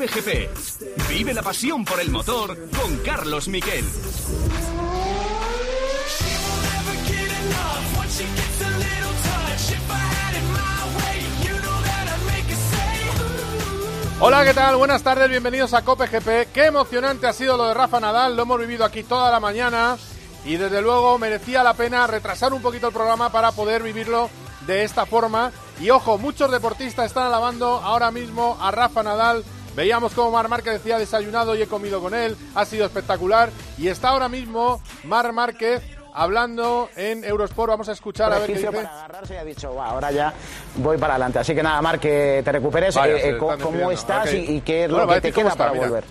Cope GP. Vive la pasión por el motor con Carlos Miquel. Hola, ¿qué tal? Buenas tardes, bienvenidos a Cope GP. Qué emocionante ha sido lo de Rafa Nadal, lo hemos vivido aquí toda la mañana y desde luego merecía la pena retrasar un poquito el programa para poder vivirlo de esta forma. Y ojo, muchos deportistas están alabando ahora mismo a Rafa Nadal. Veíamos como Mar Márquez decía desayunado y he comido con él, ha sido espectacular. Y está ahora mismo Mar Márquez hablando en Eurosport. Vamos a escuchar a ver qué dice. para agarrarse y ha dicho, "Buah, ahora ya voy para adelante. Así que nada, Marc, que te recuperes. Vaya, eh, eh, ¿Cómo despidiendo. estás Ok. y, y qué es Bueno, lo va que te cómo queda está, para mira. volver?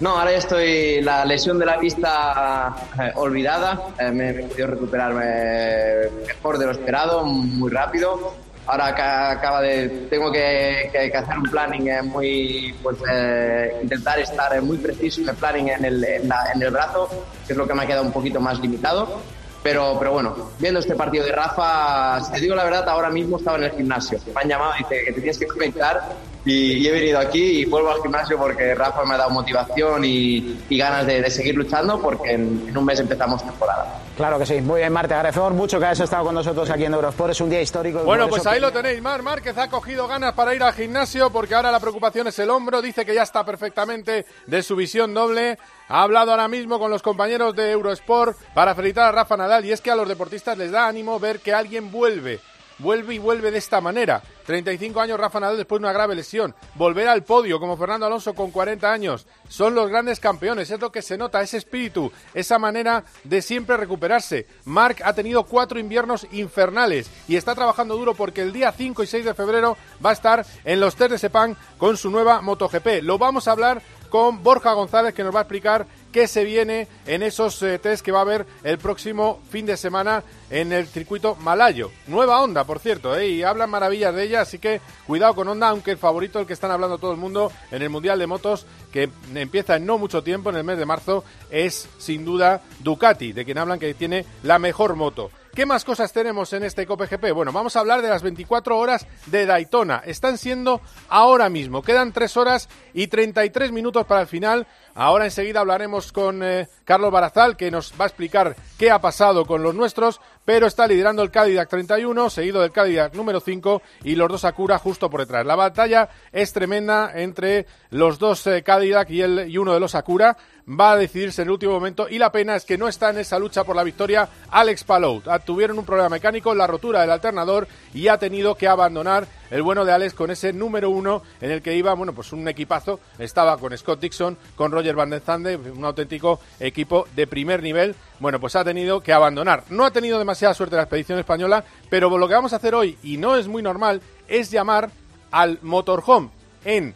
No, ahora ya estoy, la lesión de la vista eh, olvidada, Eh, me he podido recuperarme mejor de lo esperado, muy rápido. Ahora ca- acaba de, tengo que, que- que hacer un planning eh, muy, pues eh, intentar estar eh, muy preciso en el planning en el, en, la- en el brazo, que es lo que me ha quedado un poquito más limitado. Pero, pero bueno, viendo este partido de Rafa, si te digo la verdad, ahora mismo estaba en el gimnasio. Me han llamado y que te tienes que conectar y, y he venido aquí y vuelvo al gimnasio porque Rafa me ha dado motivación y, y ganas de, de seguir luchando porque en, en un mes empezamos temporada. Claro que sí. Muy bien, Marc, te agradecemos mucho que hayas estado con nosotros aquí en Eurosport. Es un día histórico. Bueno, pues ahí que- lo tenéis. Mar Márquez ha cogido ganas para ir al gimnasio porque ahora la preocupación es el hombro. Dice que ya está perfectamente de su visión doble. Ha hablado ahora mismo con los compañeros de Eurosport para felicitar a Rafa Nadal. Y es que a los deportistas les da ánimo ver que alguien vuelve. Vuelve y vuelve de esta manera. 35 años Rafa Nadal después de una grave lesión. Volver al podio como Fernando Alonso con 40 años. Son los grandes campeones. Es lo que se nota, ese espíritu, esa manera de siempre recuperarse. Marc ha tenido cuatro inviernos infernales y está trabajando duro porque el día 5 y 6 de febrero va a estar en los test de Sepang con su nueva MotoGP. Lo vamos a hablar con Borja González que nos va a explicar qué se viene en esos eh, test que va a haber el próximo fin de semana en el circuito malayo. Nueva Honda, por cierto, ¿eh? y hablan maravillas de ella, así que cuidado con Honda, aunque el favorito, el que están hablando todo el mundo en el Mundial de Motos, que empieza en no mucho tiempo, en el mes de marzo, es sin duda Ducati, de quien hablan que tiene la mejor moto. ¿Qué más cosas tenemos en este Cope GP? Bueno, vamos a hablar de las 24 horas de Daytona. Están siendo ahora mismo. Quedan 3 horas y 33 minutos para el final. Ahora enseguida hablaremos con eh, Carlos Barazal, que nos va a explicar qué ha pasado con los nuestros, pero está liderando el Cadillac 31, seguido del Cadillac número 5 y los dos Acura justo por detrás. La batalla es tremenda entre los dos eh, Cadillac y, el, y uno de los Acura. Va a decidirse en el último momento y la pena es que no está en esa lucha por la victoria Alex Palou. Tuvieron un problema mecánico, la rotura del alternador y ha tenido que abandonar el bueno de Alex con ese número uno en el que iba, bueno, pues un equipazo. Estaba con Scott Dixon, con Roger Van den Zande, un auténtico equipo de primer nivel. Bueno, pues ha tenido que abandonar. No ha tenido demasiada suerte la expedición española, pero lo que vamos a hacer hoy, y no es muy normal, es llamar al motorhome en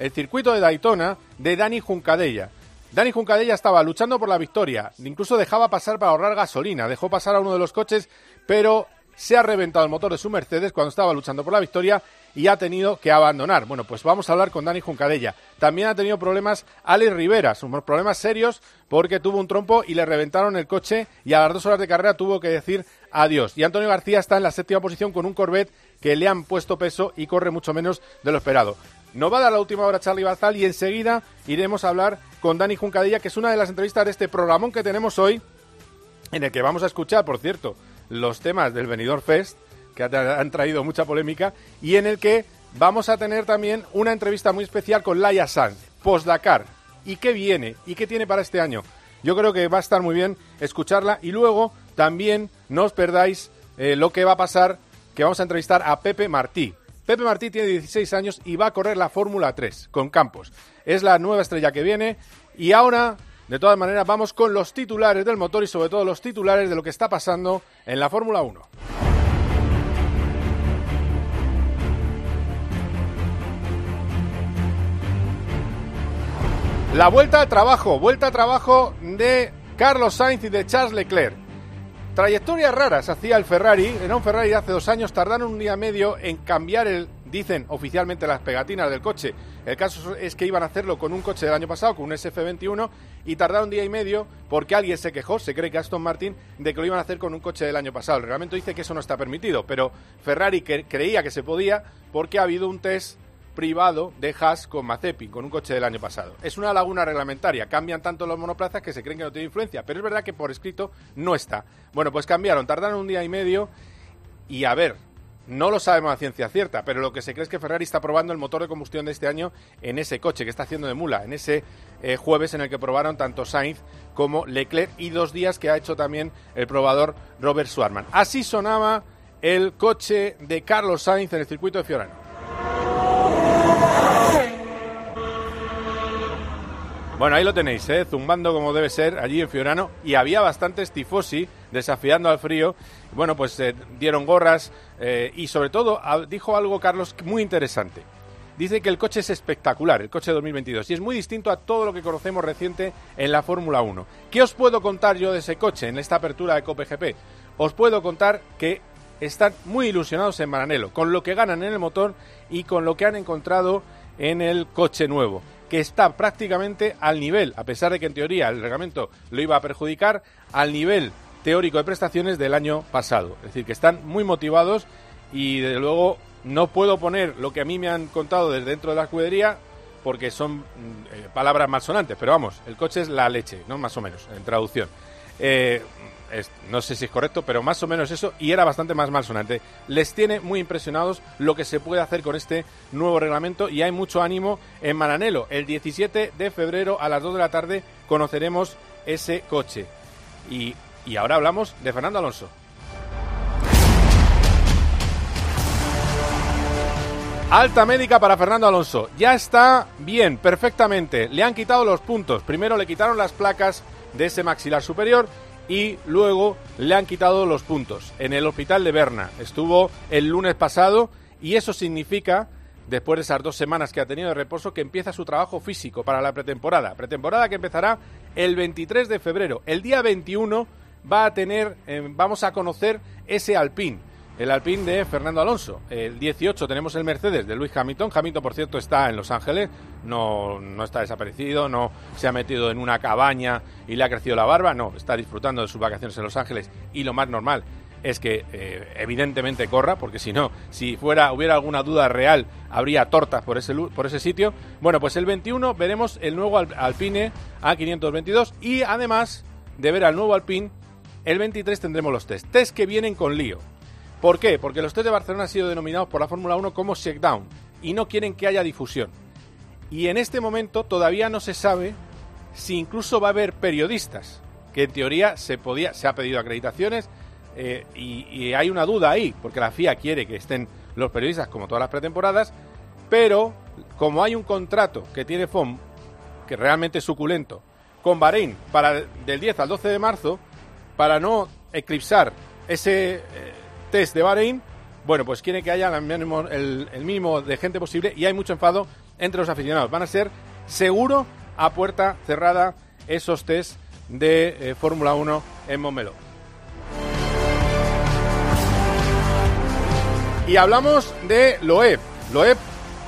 el circuito de Daytona de Dani Juncadella. Dani Juncadella estaba luchando por la victoria, incluso dejaba pasar para ahorrar gasolina, dejó pasar a uno de los coches, pero se ha reventado el motor de su Mercedes cuando estaba luchando por la victoria y ha tenido que abandonar. Bueno, pues vamos a hablar con Dani Juncadella. También ha tenido problemas Alex Rivera, son problemas serios porque tuvo un trompo y le reventaron el coche y a las dos horas de carrera tuvo que decir adiós. Y Antonio García está en la séptima posición con un Corvette que le han puesto peso y corre mucho menos de lo esperado. Nos va a dar la última hora Charlie Bazal y enseguida iremos a hablar con Dani Juncadella, que es una de las entrevistas de este programón que tenemos hoy, en el que vamos a escuchar, por cierto, los temas del Benidorm Fest, que ha- han traído mucha polémica, y en el que vamos a tener también una entrevista muy especial con Laia Sanz, post-Dakar. ¿Y qué viene? ¿Y qué tiene para este año? Yo creo que va a estar muy bien escucharla y luego también no os perdáis eh, lo que va a pasar, que vamos a entrevistar a Pepe Martí. Pepe Martí tiene 16 años y va a correr la Fórmula 3 con Campos. Es la nueva estrella que viene y ahora, de todas maneras, vamos con los titulares del motor y sobre todo los titulares de lo que está pasando en la Fórmula 1. La vuelta al trabajo, vuelta al trabajo de Carlos Sainz y de Charles Leclerc. Trayectorias raras hacía el Ferrari, era un Ferrari de hace dos años, tardaron un día y medio en cambiar el, dicen oficialmente las pegatinas del coche. El caso es que iban a hacerlo con un coche del año pasado, con un SF21, y tardaron un día y medio porque alguien se quejó, se cree que Aston Martin, de que lo iban a hacer con un coche del año pasado. El reglamento dice que eso no está permitido, pero Ferrari creía que se podía porque ha habido un test privado de Haas con Mazepin, con un coche del año pasado. Es una laguna reglamentaria, cambian tanto los monoplazas que se creen que no tiene influencia, pero es verdad que por escrito no está. Bueno, pues cambiaron, tardaron un día y medio y a ver, no lo sabemos a ciencia cierta, pero lo que se cree es que Ferrari está probando el motor de combustión de este año en ese coche que está haciendo de mula, en ese eh, jueves en el que probaron tanto Sainz como Leclerc y dos días que ha hecho también el probador Robert Schwarman. Así sonaba el coche de Carlos Sainz en el circuito de Fiorano. Bueno, ahí lo tenéis, ¿eh? zumbando como debe ser allí en Fiorano. Y había bastantes tifosi desafiando al frío. Bueno, pues eh, dieron gorras eh, y sobre todo dijo algo Carlos muy interesante. Dice que el coche es espectacular, el coche 2022, y es muy distinto a todo lo que conocemos reciente en la Fórmula 1. ¿Qué os puedo contar yo de ese coche en esta apertura de COPGP? Os puedo contar que están muy ilusionados en Maranello, con lo que ganan en el motor y con lo que han encontrado en el coche nuevo que está prácticamente al nivel, a pesar de que en teoría el reglamento lo iba a perjudicar, al nivel teórico de prestaciones del año pasado. Es decir, que están muy motivados y desde luego no puedo poner lo que a mí me han contado desde dentro de la escudería porque son mm, eh, palabras malsonantes, pero vamos, el coche es la leche, ¿no? Más o menos, en traducción. Eh, no sé si es correcto, pero más o menos eso, y era bastante más malsonante. Les tiene muy impresionados lo que se puede hacer con este nuevo reglamento y hay mucho ánimo en Maranelo. El 17 de febrero a las 2 de la tarde conoceremos ese coche. Y, y ahora hablamos de Fernando Alonso. Alta médica para Fernando Alonso. Ya está bien, perfectamente. Le han quitado los puntos. Primero le quitaron las placas de ese maxilar superior y luego le han quitado los puntos. En el hospital de Berna estuvo el lunes pasado y eso significa, después de esas dos semanas que ha tenido de reposo, que empieza su trabajo físico para la pretemporada. Pretemporada que empezará el 23 de febrero. El día 21 va a tener, eh, vamos a conocer ese Alpine el Alpine de Fernando Alonso. El 18 tenemos el Mercedes de Luis Hamilton. Hamilton, por cierto, está en Los Ángeles, no, no está desaparecido, no se ha metido en una cabaña y le ha crecido la barba, no, está disfrutando de sus vacaciones en Los Ángeles y lo más normal es que eh, evidentemente corra, porque si no, si fuera hubiera alguna duda real, habría tortas por ese, por ese sitio. Bueno, pues el 21 veremos el nuevo Alpine A522 y además de ver al nuevo Alpine, el 23 tendremos los test. Test que vienen con lío. ¿Por qué? Porque los test de Barcelona han sido denominados por la Fórmula 1 como shakedown y no quieren que haya difusión. Y en este momento todavía no se sabe si incluso va a haber periodistas, que en teoría se, podía, se ha pedido acreditaciones eh, y, hay una duda ahí, porque la FIA quiere que estén los periodistas como todas las pretemporadas, pero como hay un contrato que tiene FOM, que realmente es suculento, con Bahrein para del 10 al 12 de marzo, para no eclipsar ese... Test de Bahrein, bueno, pues quiere que haya el mínimo, el, de gente posible y hay mucho enfado entre los aficionados. Van a ser seguro a puerta cerrada esos test de eh, Fórmula 1 en Montmeló. Y hablamos de Loeb. Loeb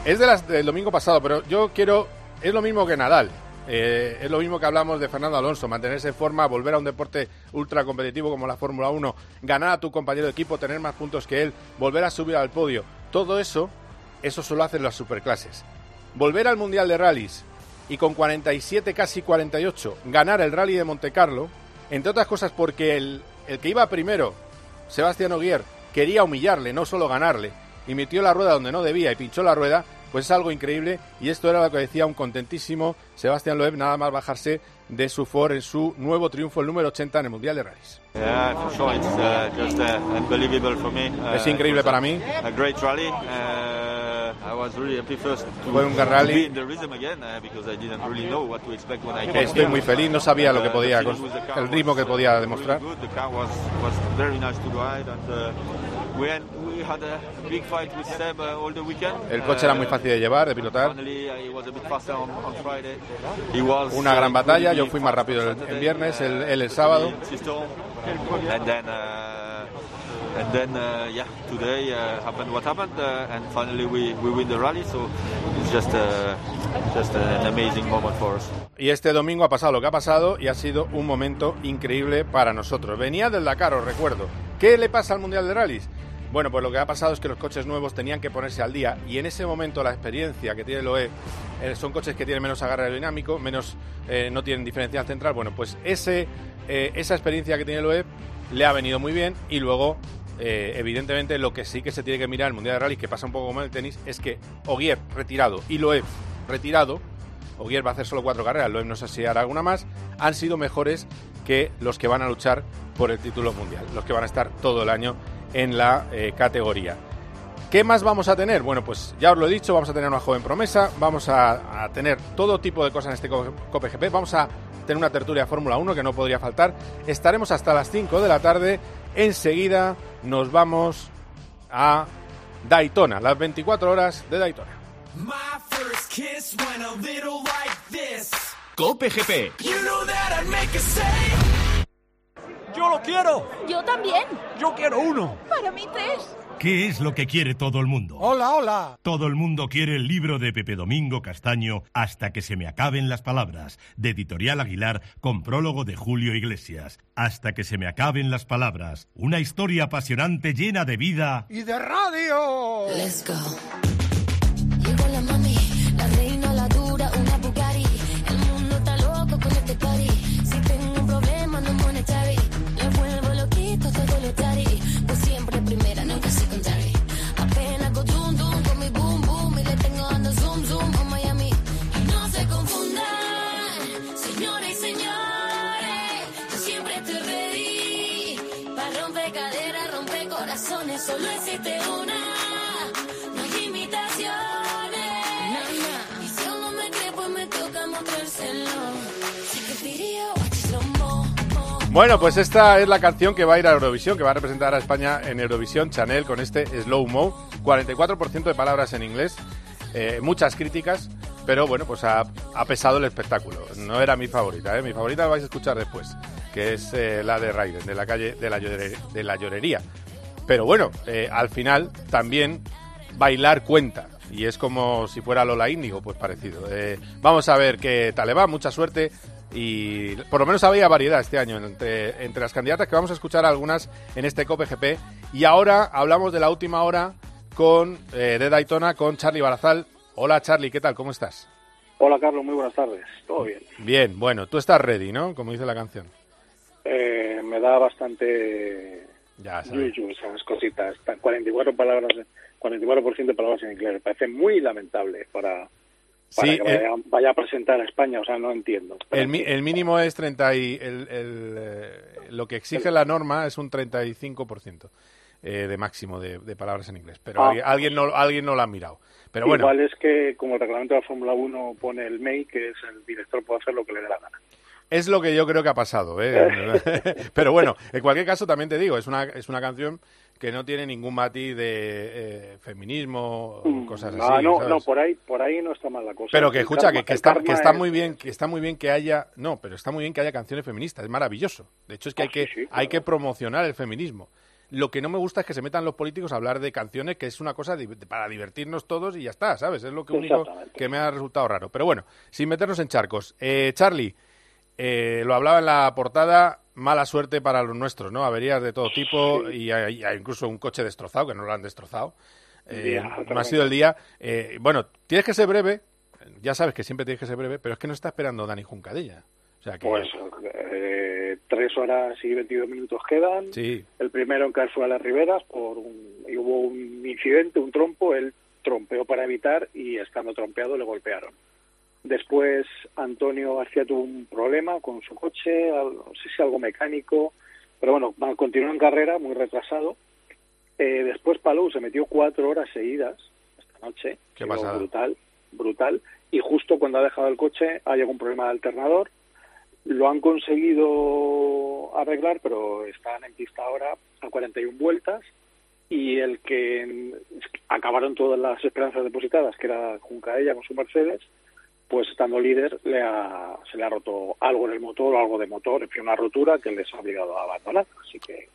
es de las del domingo pasado, pero yo quiero es lo mismo que Nadal. Eh, es lo mismo que hablamos de Fernando Alonso, mantenerse en forma, volver a un deporte ultra competitivo como la Fórmula 1, ganar a tu compañero de equipo, tener más puntos que él, volver a subir al podio. Todo eso, eso solo hacen las superclases. Volver al Mundial de Rallys y con 47, casi 48, ganar el Rally de Monte Carlo, entre otras cosas porque el, el que iba primero, Sebastián Ogier, quería humillarle, no solo ganarle, y metió la rueda donde no debía y pinchó la rueda, pues es algo increíble y esto era lo que decía un contentísimo Sebastián Loeb nada más bajarse de su Ford en su nuevo triunfo, el número 80 en el Mundial de Rallys. es increíble para mí. Fue un gran rally. Estoy muy feliz, no sabía lo que podía, el ritmo que podía demostrar. El coche era muy fácil de llevar, de pilotar. Una gran batalla, yo fui más rápido el, viernes, el, el, sábado. Y este domingo ha pasado lo que ha pasado y ha sido un momento increíble para nosotros. Venía del Dakar, os recuerdo. ¿Qué le pasa al Mundial de Rallys? Bueno, pues lo que ha pasado es que los coches nuevos tenían que ponerse al día y en ese momento la experiencia que tiene el OE eh, son coches que tienen menos agarre aerodinámico, menos eh, no tienen diferencial central. Bueno, pues eh, esa experiencia que tiene el OE le ha venido muy bien y luego evidentemente lo que sí que se tiene que mirar en el Mundial de Rally, que pasa un poco como el tenis, es que Ogier retirado y Loeb retirado, Ogier va a hacer solo cuatro carreras, Loeb no sé si hará alguna más, han sido mejores que los que van a luchar por el título mundial, los que van a estar todo el año en la eh, categoría. ¿Qué más vamos a tener? Bueno, pues ya os lo he dicho, vamos a tener una joven promesa, vamos a, tener todo tipo de cosas en este COPGP, vamos a tener una tertulia Fórmula 1 que no podría faltar. Estaremos hasta las 5 de la tarde. Enseguida nos vamos a Daytona, las 24 horas de Daytona. COPGP. ¡Yo lo quiero! ¡Yo también! ¡Yo quiero uno! ¡Para mí tres! ¿Qué es lo que quiere todo el mundo? Hola, hola. Todo el mundo quiere el libro de Pepe Domingo Castaño Hasta que se me acaben las palabras, de Editorial Aguilar, con prólogo de Julio Iglesias. Hasta que se me acaben las palabras. Una historia apasionante llena de vida. ¡Y de radio! Let's go. Llegó la mami, la reina, la dura, una Bugatti. El mundo está loco con este party. Bueno, pues esta es la canción que va a ir a Eurovisión, que va a representar a España en Eurovisión, Chanel, con este Slow Mo. 44% de palabras en inglés, eh, muchas críticas, pero bueno, pues ha, pesado el espectáculo. No era mi favorita, ¿eh? mi favorita la vais a escuchar después, que es eh, la de Raiden, de la calle de la, de la llorería. Pero bueno, eh, al final también bailar cuenta. Y es como si fuera Lola Índigo, pues parecido. Eh, vamos a ver qué tal va, mucha suerte. Y por lo menos había variedad este año entre, entre las candidatas, que vamos a escuchar algunas en este COPGP. Y ahora hablamos de la última hora con eh, de Daytona con Charlie Barazal. Hola Charlie, ¿qué tal? ¿Cómo estás? Hola Carlos, muy buenas tardes. Todo bien. Bien, bueno, tú estás ready, ¿no? Como dice la canción. Eh, me da bastante Ya sabes. yuyu esas cositas. Están 44 palabras, 44% de palabras en inglés. Me parece muy lamentable para, para Sí, que vaya, vaya a presentar a España. O sea, no entiendo. El, mi- el mínimo es 30 y el, el, eh, lo que exige la norma es un 35% eh, de máximo de, de palabras en inglés. Pero Ah. alguien, alguien no alguien no lo ha mirado. Pero bueno, Igual es que, como el reglamento de la Fórmula 1 pone el MEI, que es el director, puede hacer lo que le dé la gana. es lo que yo creo que ha pasado. ¿eh? Pero bueno, en cualquier caso también te digo, es una, es una canción que no tiene ningún matiz de eh, feminismo o cosas así. Ah, no, ¿sabes? no, por ahí, por ahí no está mal la cosa. Pero que El escucha, karma- que, que está, que está es- muy bien, que está muy bien que haya, no, pero está muy bien que haya canciones feministas, es maravilloso. De hecho es que Ah, hay que, sí, sí, hay que promocionar el feminismo. Lo que no me gusta es que se metan los políticos a hablar de canciones, que es una cosa para divertirnos todos y ya está, ¿sabes? Es lo que único que me ha resultado raro. Pero bueno, sin meternos en charcos. Eh, Charlie, eh, lo hablaba en la portada, mala suerte para los nuestros, ¿no? Averías de todo tipo y hay, hay incluso un coche destrozado, que no lo han destrozado. Eh, no ha sido el día. Eh, bueno, tienes que ser breve, ya sabes que siempre tienes que ser breve, pero es que no está esperando Dani. O sea que, Pues eh, tres horas y 22 minutos quedan. sí, El primero en caer fue a las Riberas por un, y hubo un incidente, un trompo, él trompeó para evitar y estando trompeado le golpearon. Después Antonio García tuvo un problema con su coche, no sé si algo mecánico, pero bueno, continuó en carrera, muy retrasado. Eh, después Palou se metió cuatro horas seguidas esta noche, Qué pasada. brutal, brutal. Y justo cuando ha dejado el coche ha llegado un problema de alternador, lo han conseguido arreglar, pero están en pista ahora a 41 vueltas y el que acabaron todas las esperanzas depositadas, que era Juncaella con su Mercedes, pues estando líder le ha- se le ha roto algo en el motor o algo de motor, en fin, una rotura que les ha obligado a abandonar. Así que,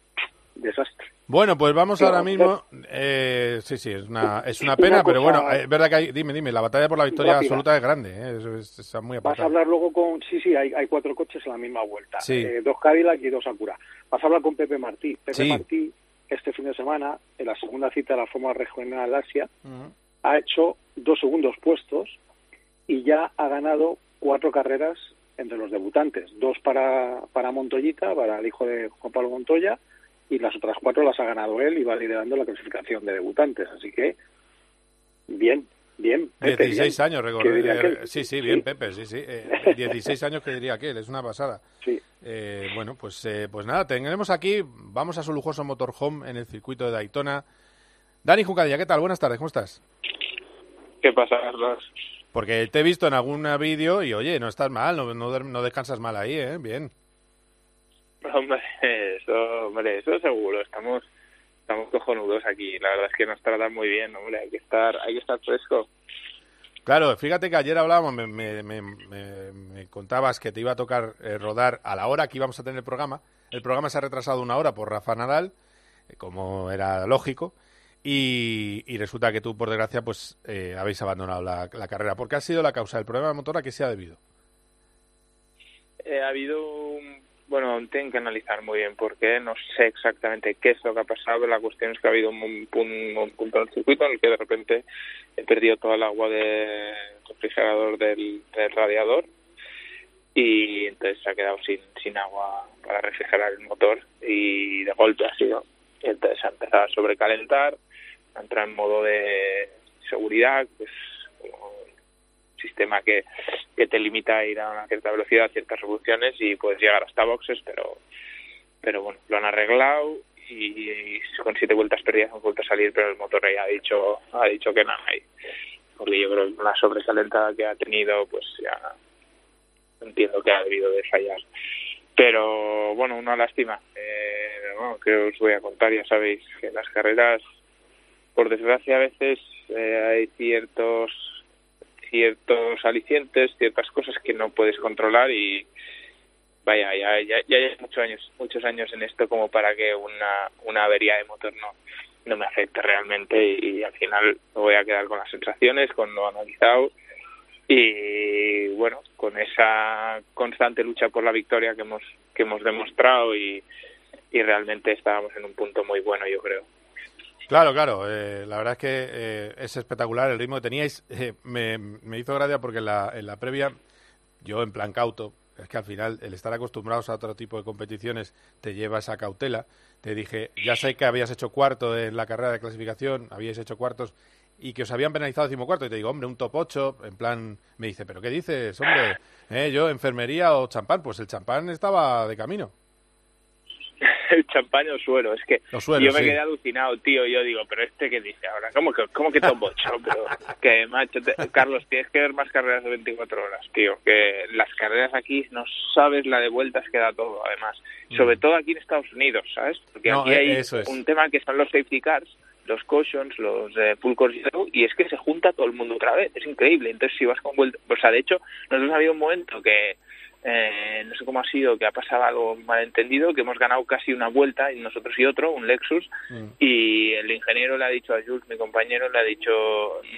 desastre. Bueno, pues vamos Claro, ahora mismo. eh, sí, sí, es una, es una Una pena, pero bueno, es verdad que hay. Dime, dime, la batalla por la victoria Rápida. absoluta es grande, ¿eh? Es, está muy Vas a hablar luego con... Sí, sí, hay, hay cuatro coches en la misma vuelta. Sí. Eh, dos Cadillac y dos Acura. Vas a hablar con Pepe Martí. Pepe Sí. Martí este fin de semana, en la segunda cita de la Fórmula Regional Asia, ha hecho dos segundos puestos y ya ha ganado cuatro carreras entre los debutantes. Dos para, para Montoyita, para el hijo de Juan Pablo Montoya, y las otras cuatro las ha ganado él y va liderando la clasificación de debutantes. Así que, bien, bien. Pepe, 16 bien. años, ¿Qué recordé. Sí, sí, bien, Pepe, sí, sí. Eh, 16 años que diría aquel, es una pasada. Sí. Eh, bueno, pues, eh, pues nada, tendremos aquí, vamos a su lujoso motorhome en el circuito de Daytona. Dani Jucadilla, ¿qué tal? Buenas tardes, ¿cómo estás? ¿Qué pasa, Carlos? Porque te he visto en algún vídeo y, oye, no estás mal, no, no, no descansas mal ahí, ¿eh? Bien. Hombre, eso, hombre, eso seguro. Estamos, estamos cojonudos aquí. La verdad es que nos tratan muy bien, hombre. Hay que estar, hay que estar fresco. Claro, fíjate que ayer hablábamos, me, me, me, me- me contabas que te iba a tocar eh, rodar a la hora que íbamos a tener el programa. El programa se ha retrasado una hora por Rafa Nadal, eh, como era lógico, y, y resulta que tú, por desgracia, pues eh, habéis abandonado la, carrera. ¿Por qué ha sido la causa del problema de motor a qué se ha debido? Eh, ha habido un, bueno, tienen que analizar muy bien por qué. No sé exactamente qué es lo que ha pasado. La cuestión es que ha habido un, un- un punto en el circuito en el que de repente he perdido toda el agua del refrigerador del, radiador y entonces se ha quedado sin, sin agua para refrigerar el motor y de golpe ha sido. Entonces ha empezado a sobrecalentar, ha entrado en modo de seguridad, pues como un sistema que, que te limita a ir a una cierta velocidad, a ciertas revoluciones y puedes llegar hasta boxes, pero pero bueno, lo han arreglado y, con siete vueltas perdidas han vuelto a salir, pero el motor ya ha dicho, ha dicho que nada hay. Porque yo creo que la sobrecalentada que ha tenido, pues ya entiendo que ha debido de fallar. Pero bueno, una lástima. Eh, bueno, que os voy a contar, ya sabéis que las carreras, por desgracia, a veces eh, hay ciertos ciertos alicientes, ciertas cosas que no puedes controlar y vaya, ya, ya, ya hay muchos años, muchos años en esto como para que una, una avería de motor no, no me afecte realmente y, al final me voy a quedar con las sensaciones, con lo analizado y bueno, con esa constante lucha por la victoria que hemos, que hemos demostrado y, y realmente estábamos en un punto muy bueno, yo creo. Claro, claro. eh, la verdad es que eh, es espectacular el ritmo que teníais. Eh, me, me hizo gracia porque en la, en la previa, yo en plan cauto, es que al final el estar acostumbrados a otro tipo de competiciones te lleva esa cautela. Te dije, ya sé que habías hecho cuarto en la carrera de clasificación, habíais hecho cuartos y que os habían penalizado decimocuarto. Y te digo, hombre, un top 8, en plan, me dice, ¿pero qué dices, hombre? ¿Eh, yo, enfermería o champán? Pues el champán estaba de camino. el champán o suero. Es que yo me sí. quedé alucinado, tío. Yo digo, pero este que dice ahora, ¿cómo que, cómo que 8? Pero que, macho, te- Carlos, tienes que ver más carreras de 24 horas, tío. Que las carreras aquí no sabes la de vueltas que da todo, además. Sobre todo aquí en Estados Unidos, ¿sabes? Porque Mm. No, aquí eh, hay es. un tema que son los safety cars, los cautions, los eh, full course y es que se junta todo el mundo otra vez. Es increíble. Entonces, si vas con vuelta... O sea, de hecho, nosotros ha habido un momento que eh, no sé cómo ha sido, que ha pasado algo malentendido, que hemos ganado casi una vuelta, y nosotros y otro, un Lexus, y el ingeniero le ha dicho a Jules, mi compañero, le ha dicho,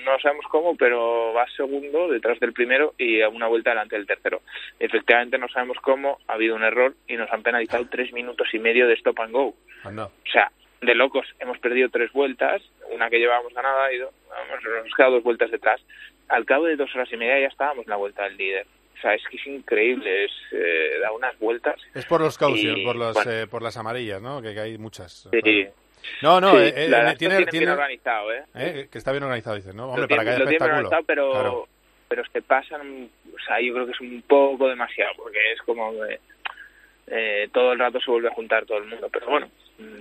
no sabemos cómo, pero va segundo detrás del primero y a una vuelta delante del tercero. Efectivamente no sabemos cómo, ha habido un error y nos han penalizado tres minutos y medio de stop and go. Anda. O sea, de locos, hemos perdido tres vueltas, una que llevábamos ganada y dos, nos hemos quedado dos vueltas detrás. Al cabo de dos horas y media ya estábamos en la vuelta del líder. O sea, es que es increíble, es, eh, da unas vueltas. Es por los cautions, Y, por, los, bueno. eh, por las amarillas, ¿no? Que, que hay muchas. Sí. No, no, Sí, eh, eh, la es que tiene, tiene bien organizado, ¿eh? eh, que está bien organizado, dices, ¿no? Hombre, lo para que tiene, haya tiene bien espectáculo. organizado, pero, Claro. pero se pasan, o sea, yo creo que es un poco demasiado, porque es como que eh, todo el rato se vuelve a juntar todo el mundo. Pero bueno,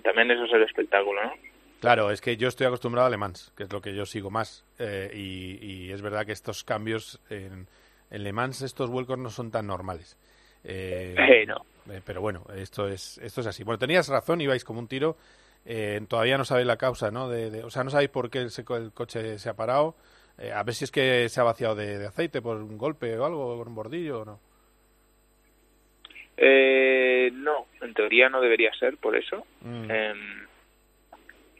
también eso es el espectáculo, ¿no? Claro, es que yo estoy acostumbrado a Le Mans, que es lo que yo sigo más. eh, y, y es verdad que estos cambios en, en Le Mans, estos vuelcos no son tan normales. Eh, Eh, no. eh, pero bueno, esto es, esto es así. Bueno, tenías razón, ibais como un tiro. eh, todavía no sabéis la causa, ¿no? De, de- o sea, no sabéis por qué el, seco- el coche se ha parado. A ver si es que se ha vaciado de, de aceite por un golpe o algo, por un bordillo o no. Eh, no, en teoría no debería ser por eso. Mm. Em,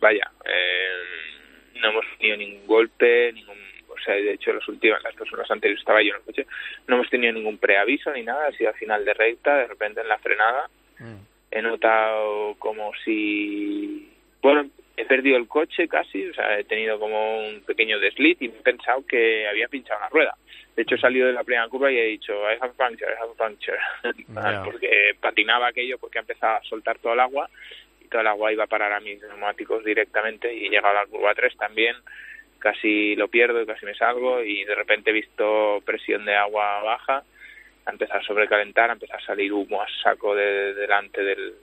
vaya, em, no hemos tenido ningún golpe, ningún, sea, de hecho las últimas, las horas anteriores estaba yo en el coche, no hemos tenido ningún preaviso ni nada, ha sido al final de recta, de repente en la frenada Mm. he notado como si Bueno, he perdido el coche casi, o sea, he tenido como un pequeño desliz y he pensado que había pinchado una rueda. De hecho, he salido de la primera curva y he dicho, I have a puncture, I have a puncture. Ya. porque patinaba aquello, porque ha empezado a soltar todo el agua y todo el agua iba a parar a mis neumáticos directamente y he llegado a la curva 3 también. Casi lo pierdo y casi me salgo y de repente he visto presión de agua baja, ha empezado a sobrecalentar, ha empezado a salir humo a saco de, delante del,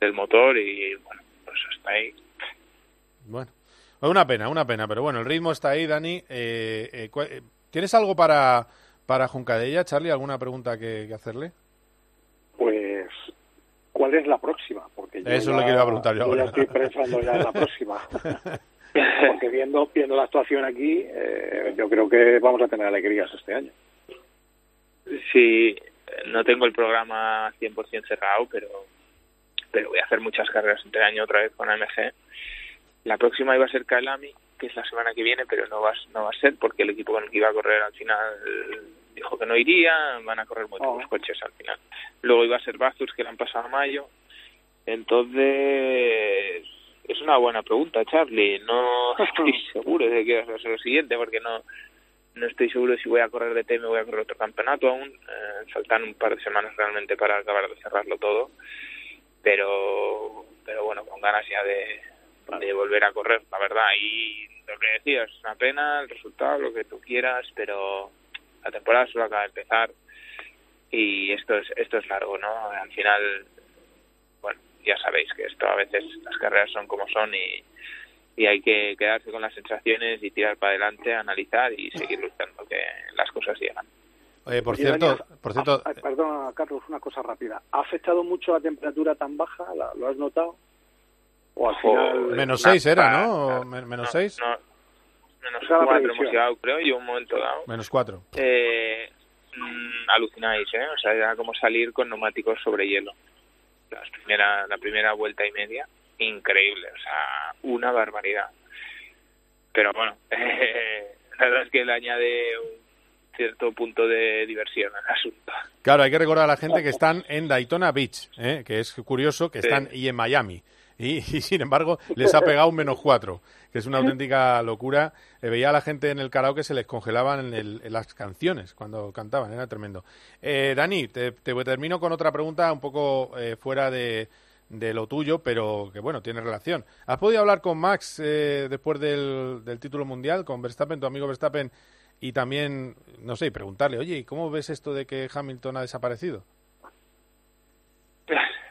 del motor y bueno, pues hasta ahí. Bueno, una pena, una pena, pero bueno, el ritmo está ahí, Dani. Eh, eh, cu- eh, ¿Tienes algo para, para Juncadella, Charlie? ¿Alguna pregunta que, que hacerle? Pues, ¿cuál es la próxima? Porque yo Eso ya- le quiero preguntar yo ya ahora. estoy pensando ya en la próxima. Porque viendo, viendo la actuación aquí, eh, yo creo que vamos a tener alegrías este año. Sí, no tengo el programa 100% cerrado, pero pero voy a hacer muchas carreras este año otra vez con AMG. La próxima iba a ser Kailami, que es la semana que viene, pero no va, no va a ser porque el equipo con el que iba a correr al final dijo que no iría, van a correr muy pocos coches al final. Luego iba a ser Bathurst, que la han pasado a mayo. Entonces, es una buena pregunta, Charlie. No estoy seguro de que va a ser lo siguiente, porque no no estoy seguro si voy a correr de TM o voy a correr otro campeonato aún. Eh, faltan un par de semanas realmente para acabar de cerrarlo todo. Pero, pero bueno, con ganas ya de, de volver a correr, la verdad. Y lo que decías, es una pena, el resultado, lo que tú quieras, pero la temporada solo acaba de empezar y esto es, esto es largo, ¿no? Al final, bueno, ya sabéis que esto a veces las carreras son como son y, y hay que quedarse con las sensaciones y tirar para adelante, analizar y seguir luchando, que las cosas llegan. Oye, por Oye, cierto, por cierto, ah, perdona, Carlos, una cosa rápida. ¿Ha afectado mucho la temperatura tan baja? ¿La- ¿Lo has notado? ¿O al final...? menos Nada, 6 era, ¿no? Menos No, 6, no, menos Esa es la 4 previsión. hemos llegado, creo, y un momento dado. menos 4. Eh, mm, alucináis, ¿eh? O sea, era como salir con neumáticos sobre hielo. La primera, la primera vuelta y media, increíble, o sea, una barbaridad. Pero bueno, la verdad es que le añade un cierto punto de diversión al asunto. Claro, hay que recordar a la gente que están en Daytona Beach, ¿eh? que es curioso que Sí. están y en Miami. Y, sin embargo les ha pegado un menos 4, que es una auténtica locura. Eh, veía a la gente en el karaoke se les congelaban el- en las canciones cuando cantaban, era tremendo. Eh, Dani, te, te termino con otra pregunta un poco eh, fuera de, de lo tuyo, pero que bueno, tiene relación. ¿Has podido hablar con Max eh, después del, del título mundial, con Verstappen, tu amigo Verstappen, y también, no sé, preguntarle, oye, ¿y cómo ves esto de que Hamilton ha desaparecido?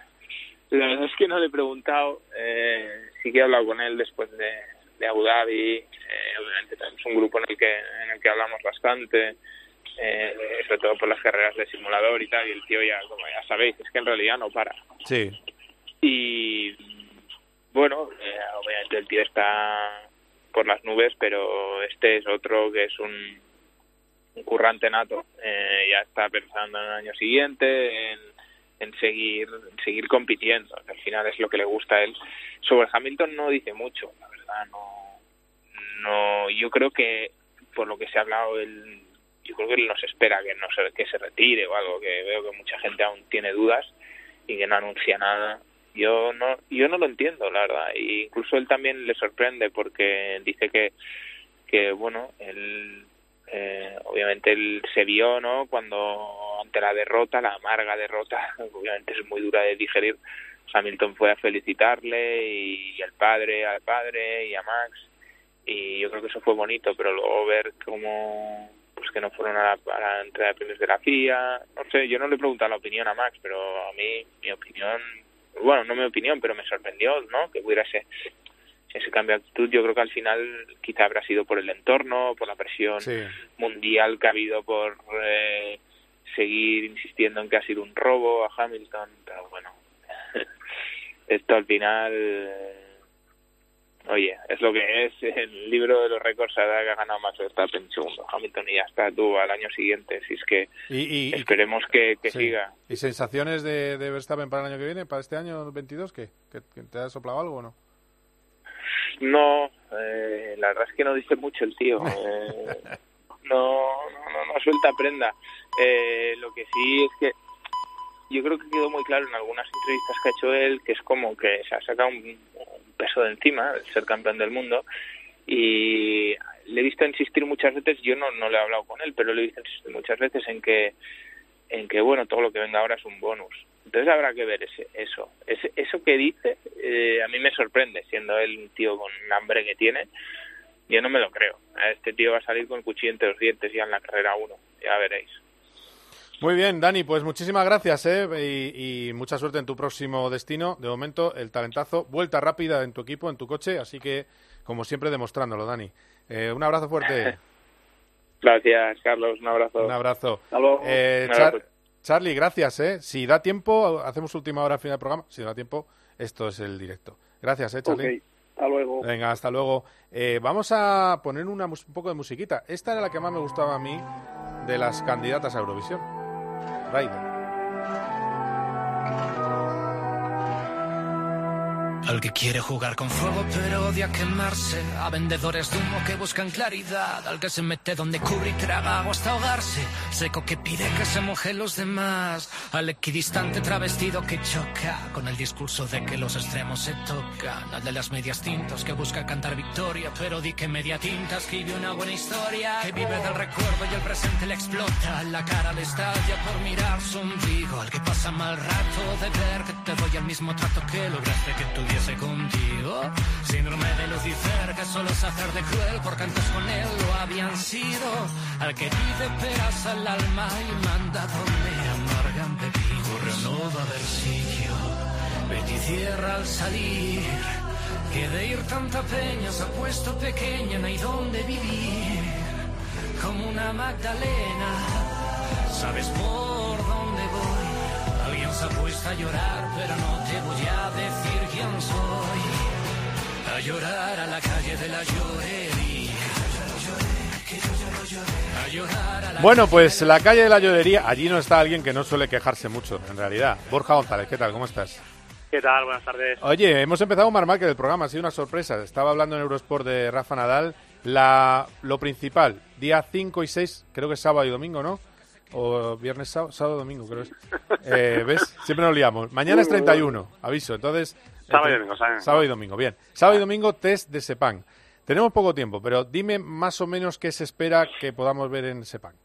La verdad es que no le he preguntado. Eh, sí que he hablado con él después de, de Abu Dhabi. Eh, obviamente tenemos un grupo en el que, en el que hablamos bastante, eh, sobre todo por las carreras de simulador y tal. Y el tío ya, como ya sabéis, es que en realidad no para. Sí, Y bueno, eh, obviamente el tío está por las nubes, pero este es otro que es un, un currante nato. Eh, ya está pensando en el año siguiente, en, en seguir en seguir compitiendo. Al final es lo que le gusta a él. Sobre Hamilton no dice mucho, la verdad. No, no. Yo creo que por lo que se ha hablado, él, yo creo que él no se espera que no se, que se retire o algo. Que veo que mucha gente aún tiene dudas y que no anuncia nada yo no yo no lo entiendo la verdad y incluso él también le sorprende porque dice que que bueno él eh, obviamente él se vio no cuando ante la derrota la amarga derrota obviamente es muy dura de digerir Hamilton fue a felicitarle y al padre al padre y a Max y yo creo que eso fue bonito pero luego ver cómo pues que no fueron a la, a la entrega de premios de la FIA no sé yo no le he preguntado la opinión a Max pero a mí mi opinión bueno, no mi opinión, pero me sorprendió, ¿no? Que hubiera ese, ese cambio de actitud. Yo creo que al final quizá habrá sido por el entorno, por la presión sí. mundial que ha habido por eh, seguir insistiendo en que ha sido un robo a Hamilton, pero bueno, esto al final, oye, es lo que es. El libro de los récords hará que ha ganado más Verstappen segundo. Hamilton y ya está, tú al año siguiente, si es que Y, y- y- esperemos que, que sí. siga. ¿Y sensaciones de, de Verstappen para el año que viene, para este año 22? ¿Qué? ¿Que, que te ha soplado algo o no? No, eh, la verdad es que no dice mucho el tío. eh, no, no, no, suelta prenda. Eh, lo que sí es que yo creo que quedó muy claro en algunas entrevistas que ha hecho él que es como que se ha sacado un, un peso de encima, el ser campeón del mundo, y le he visto insistir muchas veces, yo no, no le he hablado con él, pero le he visto insistir muchas veces en que, en que bueno, todo lo que venga ahora es un bonus. Entonces habrá que ver ese, eso. Ese, eso que dice, eh, a mí me sorprende, siendo él un tío con hambre que tiene, yo no me lo creo. Este tío va a salir con el cuchillo entre los dientes ya en la carrera 1, ya veréis. Muy bien, Dani, pues muchísimas gracias ¿eh? y, y, mucha suerte en tu próximo destino. De momento, el talentazo, vuelta rápida en tu equipo, en tu coche, así que, como siempre, demostrándolo, Dani. Eh, un abrazo fuerte. Gracias, Carlos, un abrazo. Un abrazo. Hasta luego. Eh, Char Charlie, gracias. ¿eh? Si da tiempo, hacemos última hora al final del programa. Si da tiempo, esto es el directo. Gracias, ¿eh, Charlie? Okay. Hasta luego. Venga, hasta luego. Eh, vamos a poner una, un poco de musiquita. Esta era la que más me gustaba a mí de las candidatas a Eurovisión. Raiden. Al que quiere jugar con fuego pero odia quemarse. A vendedores de humo que buscan claridad. Al que se mete donde cubre y traga agua hasta ahogarse. Seco que pide que se moje los demás. Al equidistante travestido que choca. Con el discurso de que los extremos se tocan. Al de las medias tintas que busca cantar victoria. Pero di que media tinta escribe una buena historia. Que vive del recuerdo y el presente le explota. La cara le estalla por mirar su ombligo. Al que pasa mal rato de ver que te doy el mismo trato que lograste que tuviera contigo. Síndrome de Lucifer, que solo es hacer de cruel, porque antes con él lo habían sido. Al que pide peras al alma y manda donde amargan pepinos. no va a haber sitio. Betty cierra al salir. Que de ir tanta peña se ha puesto pequeña, no hay donde vivir. Como una Magdalena, sabes por dónde. Alguien se ha puesto a llorar, pero no te voy a decir quién soy. A llorar a la calle de la llorería. A llorar a la bueno, pues la calle de la llorería, allí no está alguien que no suele quejarse mucho, en realidad. Borja González, ¿qué tal? ¿Cómo estás? ¿Qué tal? Buenas tardes. Oye, hemos empezado Mar Márquez del programa, ha sido una sorpresa. Estaba hablando en Eurosport de Rafa Nadal. La, lo principal, día 5 y 6, creo que es sábado y domingo, ¿no? O viernes, sábado, sábado domingo, creo es. Eh, ¿Ves? Siempre nos liamos. Mañana es 31, aviso. Entonces. Sábado y domingo, sábado. sábado y domingo, bien. Sábado y domingo, test de Sepang. Tenemos poco tiempo, pero dime más o menos qué se espera que podamos ver en Sepang.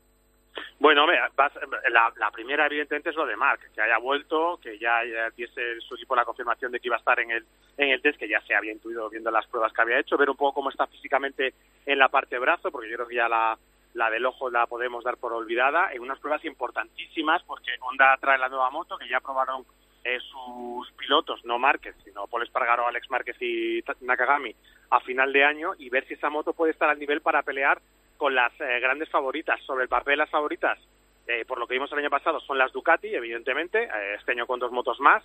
Bueno, la, la, primera evidentemente es lo de Marc, que haya vuelto, que ya, ya diese su equipo la confirmación de que iba a estar en el, en el test, que ya se había intuido viendo las pruebas que había hecho, ver un poco cómo está físicamente en la parte de brazo, porque yo creo que ya la, la del ojo la podemos dar por olvidada, en unas pruebas importantísimas, porque Honda trae la nueva moto, que ya probaron eh, sus pilotos, no Márquez, sino Paul Espargaro, Alex Márquez y Nakagami, a final de año, y ver si esa moto puede estar al nivel para pelear con las eh, grandes favoritas. Sobre el papel, las favoritas, eh, por lo que vimos el año pasado, son las Ducati, evidentemente, eh, este año con dos motos más,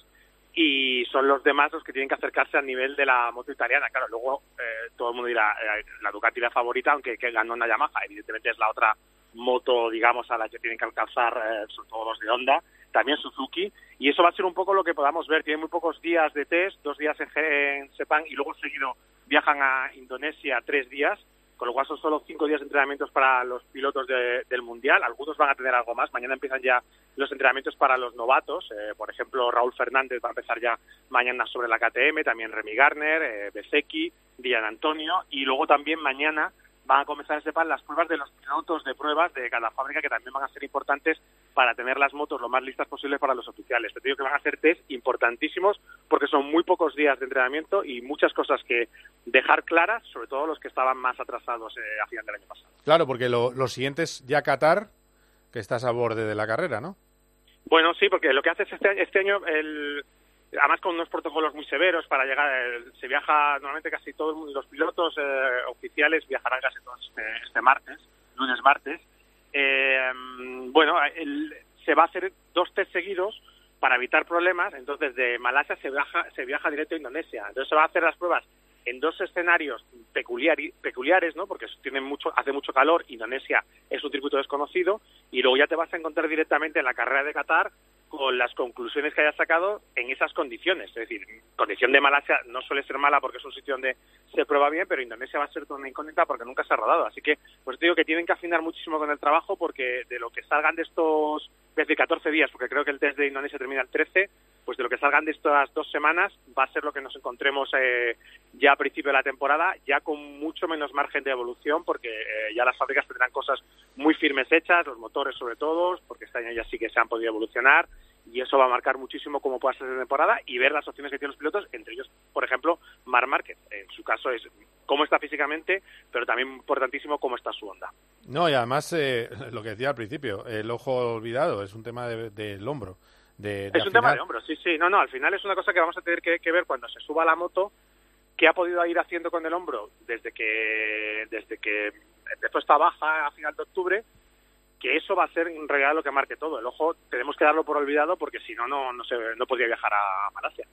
y son los demás los que tienen que acercarse al nivel de la moto italiana. Claro, luego eh, todo el mundo dirá, eh, la Ducati la favorita, aunque que ganó una Yamaha, evidentemente es la otra moto, digamos, a la que tienen que alcanzar, eh, sobre todo los de Honda, también Suzuki, y eso va a ser un poco lo que podamos ver. Tienen muy pocos días de test, dos días en, en Sepang y luego seguido viajan a Indonesia tres días, con lo cual son solo cinco días de entrenamientos para los pilotos de, del Mundial. Algunos van a tener algo más. Mañana empiezan ya los entrenamientos para los novatos. Eh, por ejemplo, Raúl Fernández va a empezar ya mañana sobre la KTM, también Remy Garner, eh, Dian Antonio. Y luego también mañana van a comenzar a separar las pruebas de los pilotos de pruebas de cada fábrica que también van a ser importantes para tener las motos lo más listas posible para los oficiales. Te digo que van a ser test importantísimos porque son muy pocos días de entrenamiento y muchas cosas que dejar claras, sobre todo los que estaban más atrasados eh, a final del año pasado. Claro, porque lo, lo siguiente es ya Qatar, que estás a borde de la carrera, ¿no? Bueno, sí, porque lo que hace es este, este año, el, además con unos protocolos muy severos para llegar, se viaja normalmente casi todos los pilotos eh, oficiales viajarán casi todos este, este martes, lunes martes. Eh, bueno, el, se va a hacer dos test seguidos para evitar problemas, entonces de Malasia se viaja, se viaja directo a Indonesia, entonces se va a hacer las pruebas en dos escenarios peculiar, peculiares, ¿no? Porque tiene mucho, hace mucho calor, Indonesia es un circuito desconocido, y luego ya te vas a encontrar directamente en la carrera de Qatar con las conclusiones que hayas sacado en esas condiciones. Es decir, condición de Malasia no suele ser mala porque es un sitio donde se prueba bien, pero Indonesia va a ser una incógnita porque nunca se ha rodado. Así que, pues digo que tienen que afinar muchísimo con el trabajo porque de lo que salgan de estos, desde 14 días, porque creo que el test de Indonesia termina el 13, pues de lo que salgan de estas dos semanas va a ser lo que nos encontremos eh, ya a principio de la temporada, ya con mucho menos margen de evolución, porque eh, ya las fábricas tendrán cosas muy firmes hechas, los motores sobre todo, porque este año ya sí que se han podido evolucionar, y eso va a marcar muchísimo cómo pueda ser la temporada y ver las opciones que tienen los pilotos, entre ellos, por ejemplo, Mar Márquez. En su caso es cómo está físicamente, pero también importantísimo cómo está su onda. No, y además, eh, lo que decía al principio, el ojo olvidado es un tema de- del hombro. De, de Es un tema de hombro, sí, sí. No, no, al final es una cosa que vamos a tener que, que ver cuando se suba la moto, qué ha podido ir haciendo con el hombro desde que, desde que empezó esta baja a final de octubre, que eso va a ser en realidad lo que marque todo. El ojo tenemos que darlo por olvidado porque si no, no, no, se, no podría viajar a Malasia.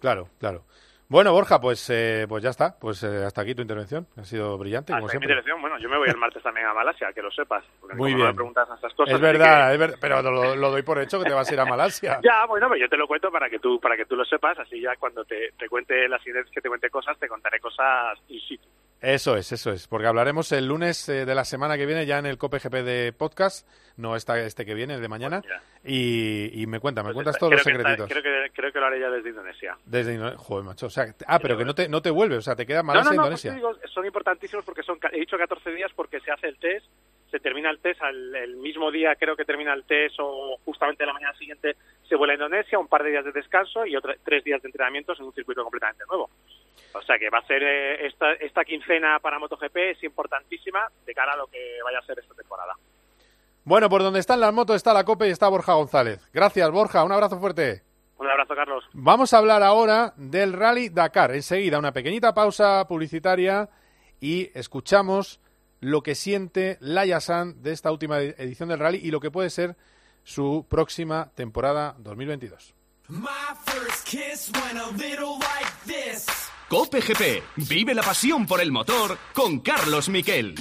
Claro, claro. Bueno, Borja, pues, eh, pues ya está. Pues eh, hasta aquí tu intervención. Ha sido brillante, como mi bueno, yo me voy el martes también a Malasia, que lo sepas. Porque Muy bien. Me preguntas estas cosas. Es verdad, que- es ver- pero lo, lo doy por hecho que te vas a ir a Malasia. Ya, bueno, pero yo te lo cuento para que tú para que tú lo sepas, así ya cuando te, te cuente las siguientes que te cuente cosas, te contaré cosas in situ. Eso es, eso es. Porque hablaremos el lunes eh, de la semana que viene ya en el COPE GP de podcast, no esta, este que viene, el de mañana. Y, y me cuenta, me cuentas todos los que está- secretitos. creo, que, creo que lo haré ya desde Indonesia. Desde Indo- Joder, macho. O sea, ah, pero que no te, no te vuelve, o sea, te queda Malasia no, no, no, Indonesia. pues digo, son importantísimos porque son, he dicho 14 días porque se hace el test, se termina el test al, el mismo día, creo que termina el test o justamente la mañana siguiente se vuela a Indonesia, un par de días de descanso y otros tres días de entrenamientos en un circuito completamente nuevo. O sea que va a ser eh, esta, esta quincena para MotoGP es importantísima de cara a lo que vaya a ser esta temporada. Bueno, por donde están las motos está la COPE y está Borja González. Gracias, Borja. Un abrazo fuerte. Un abrazo, Carlos. Vamos a hablar ahora del Rally Dakar. Enseguida, una pequeñita pausa publicitaria y escuchamos lo que siente Laia San de esta última edición del Rally y lo que puede ser su próxima temporada 2022. My first kiss went a. Cope GP. Vive la pasión por el motor con Carlos Miquel.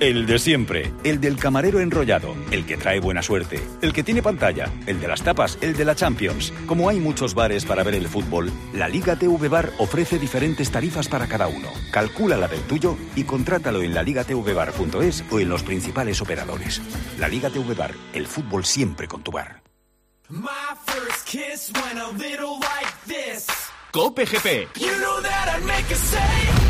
El de siempre, el del camarero enrollado, el que trae buena suerte, el que tiene pantalla, el de las tapas, el de la Champions. Como hay muchos bares para ver el fútbol, la Liga TV Bar ofrece diferentes tarifas para cada uno. Calcula la del tuyo y contrátalo en laligatvbar.es o en los principales operadores. La Liga TV Bar, el fútbol siempre con tu bar. My first kiss went a little like this. Cope GP. You know that I'd make a save.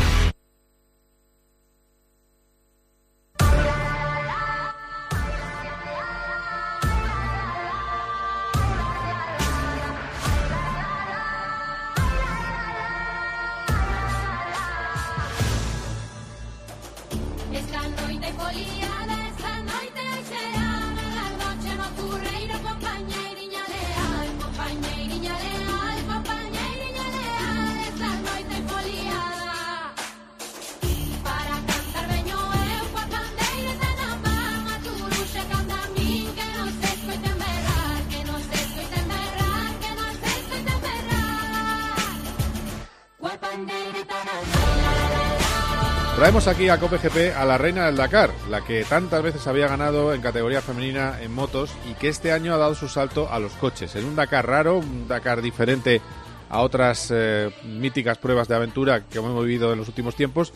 Traemos aquí a Cope GP a la reina del Dakar, la que tantas veces había ganado en categoría femenina en motos y que este año ha dado su salto a los coches. En un Dakar raro, un Dakar diferente a otras eh, míticas pruebas de aventura que hemos vivido en los últimos tiempos,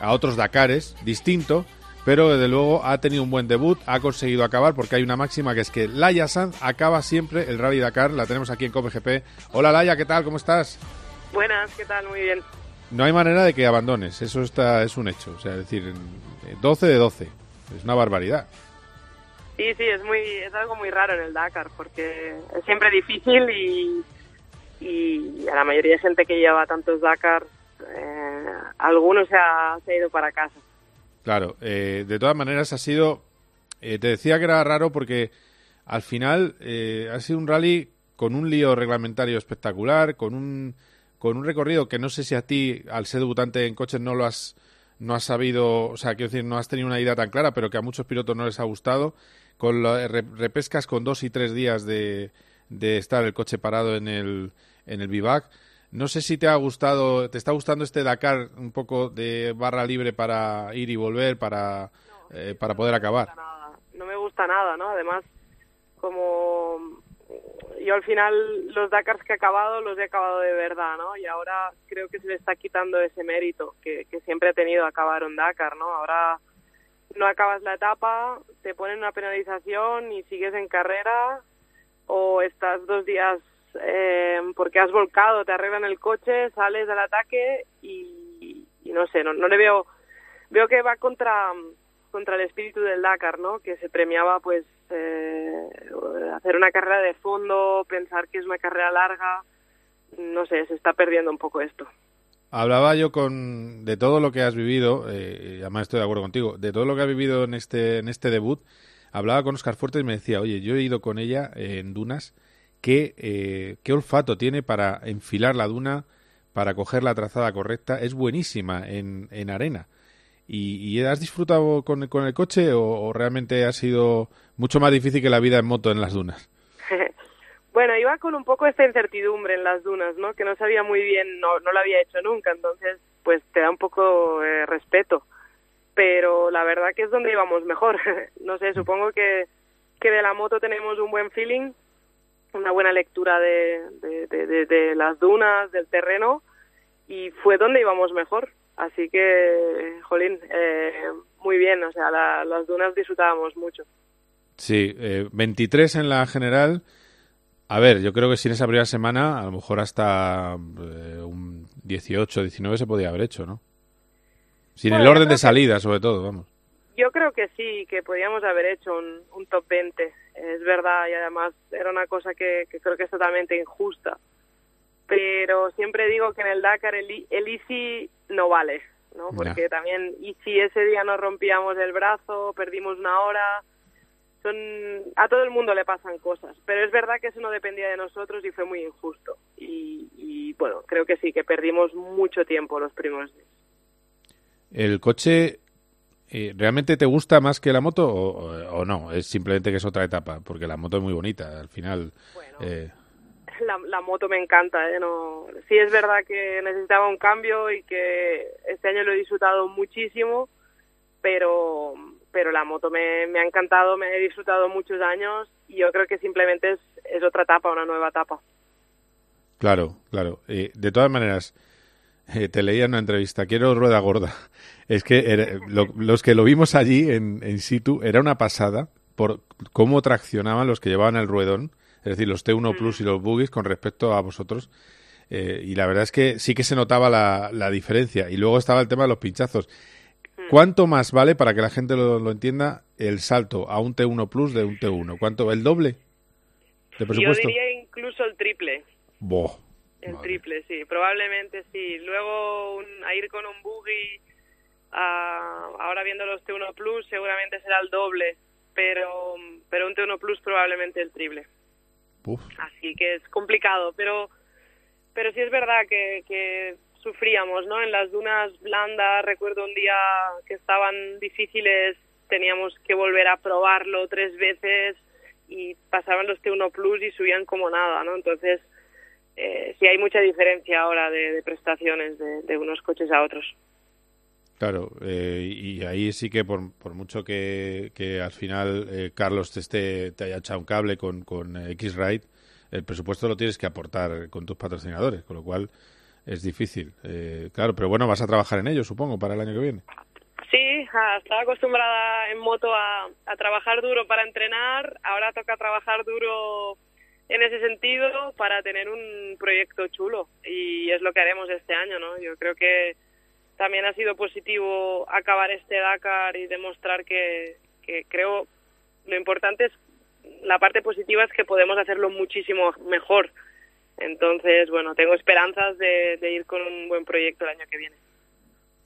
a otros Dakares, distinto, pero desde luego ha tenido un buen debut, ha conseguido acabar porque hay una máxima que es que Laia Sanz acaba siempre el Rally Dakar, la tenemos aquí en Cope GP. Hola Laia, ¿qué tal? ¿Cómo estás? Buenas, ¿qué tal? Muy bien. No hay manera de que abandones, eso está es un hecho. O sea, es decir, eh, 12 de 12. Es una barbaridad. Sí, sí, es muy es algo muy raro en el Dakar porque es siempre difícil y, y a la mayoría de gente que lleva tantos Dakar, eh, algunos se ha, se ha ido para casa. Claro, eh, de todas maneras ha sido... eh, te decía que era raro porque al final eh, ha sido un rally con un lío reglamentario espectacular, con un, con un recorrido que no sé si a ti, al ser debutante en coches, no lo has no has sabido, o sea, quiero decir, no has tenido una idea tan clara, pero que a muchos pilotos no les ha gustado, con la- re- repescas con dos y tres días de, de estar el coche parado en el, en el vivac. No sé si te ha gustado, te está gustando este Dakar un poco de barra libre para ir y volver, para, eh, para poder acabar. No me gusta nada, ¿no? Además, como yo al final los Dakars que he acabado los he acabado de verdad, ¿no? Y ahora creo que se le está quitando ese mérito que, que siempre he tenido acabar un Dakar, ¿no? Ahora no acabas la etapa, te ponen una penalización y sigues en carrera, o estás dos días eh, porque has volcado, te arreglan el coche, sales del ataque y, y no sé, no, no le veo, veo que va contra contra el espíritu del Dakar, ¿no? Que se premiaba, pues, eh, hacer una carrera de fondo, pensar que es una carrera larga. No sé, se está perdiendo un poco esto. Hablaba yo con de todo lo que has vivido, eh, y además estoy de acuerdo contigo, de todo lo que has vivido en este en este debut. Hablaba con Oscar Fuertes y me decía, oye, yo he ido con ella eh, en dunas, ¿qué, eh, qué olfato tiene para enfilar la duna, para coger la trazada correcta, es buenísima en, en arena. ¿Y, y has disfrutado con, con el coche o, o realmente ha sido mucho más difícil que la vida en moto en las dunas? Bueno, iba con un poco esta incertidumbre en las dunas, ¿no? Que no sabía muy bien, no, no lo había hecho nunca, entonces pues te da un poco eh, respeto. Pero la verdad que es donde íbamos mejor. no sé, supongo que, que de la moto tenemos un buen feeling, una buena lectura de, de, de, de- de las dunas, del terreno, y fue donde íbamos mejor. Así que, jolín, eh, muy bien, o sea, la- las dunas disfrutábamos mucho. Sí, eh, 23 en la general. A ver, yo creo que sin esa primera semana, a lo mejor hasta eh, un 18, 19 se podía haber hecho, ¿no? Sin Bueno, el orden de que- salida, sobre todo, vamos. Yo creo que sí, que podíamos haber hecho un, un top 20. Es verdad, y además era una cosa que, que creo que es totalmente injusta. Pero siempre digo que en el Dakar el, el easy no vale, ¿no? Porque también, y si ese día nos rompíamos el brazo, perdimos una hora, son a todo el mundo le pasan cosas. Pero es verdad que eso no dependía de nosotros y fue muy injusto. Y, y bueno, creo que sí, que perdimos mucho tiempo los primeros días. ¿El coche eh, realmente te gusta más que la moto o, o- no? Es simplemente que es otra etapa, porque la moto es muy bonita, al final. eh, la, la moto me encanta, ¿eh? No, sí es verdad que necesitaba un cambio y que este año lo he disfrutado muchísimo, pero pero la moto me, ha encantado, me he disfrutado muchos años y yo creo que simplemente es, es otra etapa, una nueva etapa. Claro, claro. Eh, de todas maneras, eh, te leía en una entrevista, quiero rueda gorda. Es que lo- los que lo vimos allí en situ era una pasada por cómo traccionaban los que llevaban el ruedón, es decir, los T1 Plus y los Buggies con respecto a vosotros. Eh, y la verdad es que sí que se notaba la, la diferencia. Y luego estaba el tema de los pinchazos. ¿Cuánto más vale, para que la gente lo, lo entienda, el salto a un T1 Plus de un T1? ¿Cuánto? ¿El doble de Yo presupuesto? diría incluso el triple. Boh. El triple, sí, probablemente sí. Luego un- a ir con un buggy, a- ahora viendo los T1 Plus, seguramente será el doble, pero, pero un T1 Plus probablemente el triple. Así que es complicado, pero, pero sí es verdad que, que sufríamos, ¿no? En las dunas blandas, recuerdo un día que estaban difíciles, teníamos que volver a probarlo tres veces y pasaban los T1 Plus y subían como nada, ¿no? Entonces, eh, sí hay mucha diferencia ahora de, prestaciones de unos coches a otros. Claro, eh, y ahí sí que por, por mucho que, que al final eh, Carlos te, esté, te haya echado un cable con, con X-Ride, el presupuesto lo tienes que aportar con tus patrocinadores, con lo cual es difícil. Eh, claro, pero bueno, vas a trabajar en ello, supongo, para el año que viene. Sí, ah, estaba acostumbrada en moto a, a trabajar duro para entrenar, ahora toca trabajar duro en ese sentido para tener un proyecto chulo y es lo que haremos este año, ¿no? Yo creo que también ha sido positivo acabar este Dakar y demostrar que, que creo lo importante es la parte positiva es que podemos hacerlo muchísimo mejor. Entonces, bueno, tengo esperanzas de, de ir con un buen proyecto el año que viene.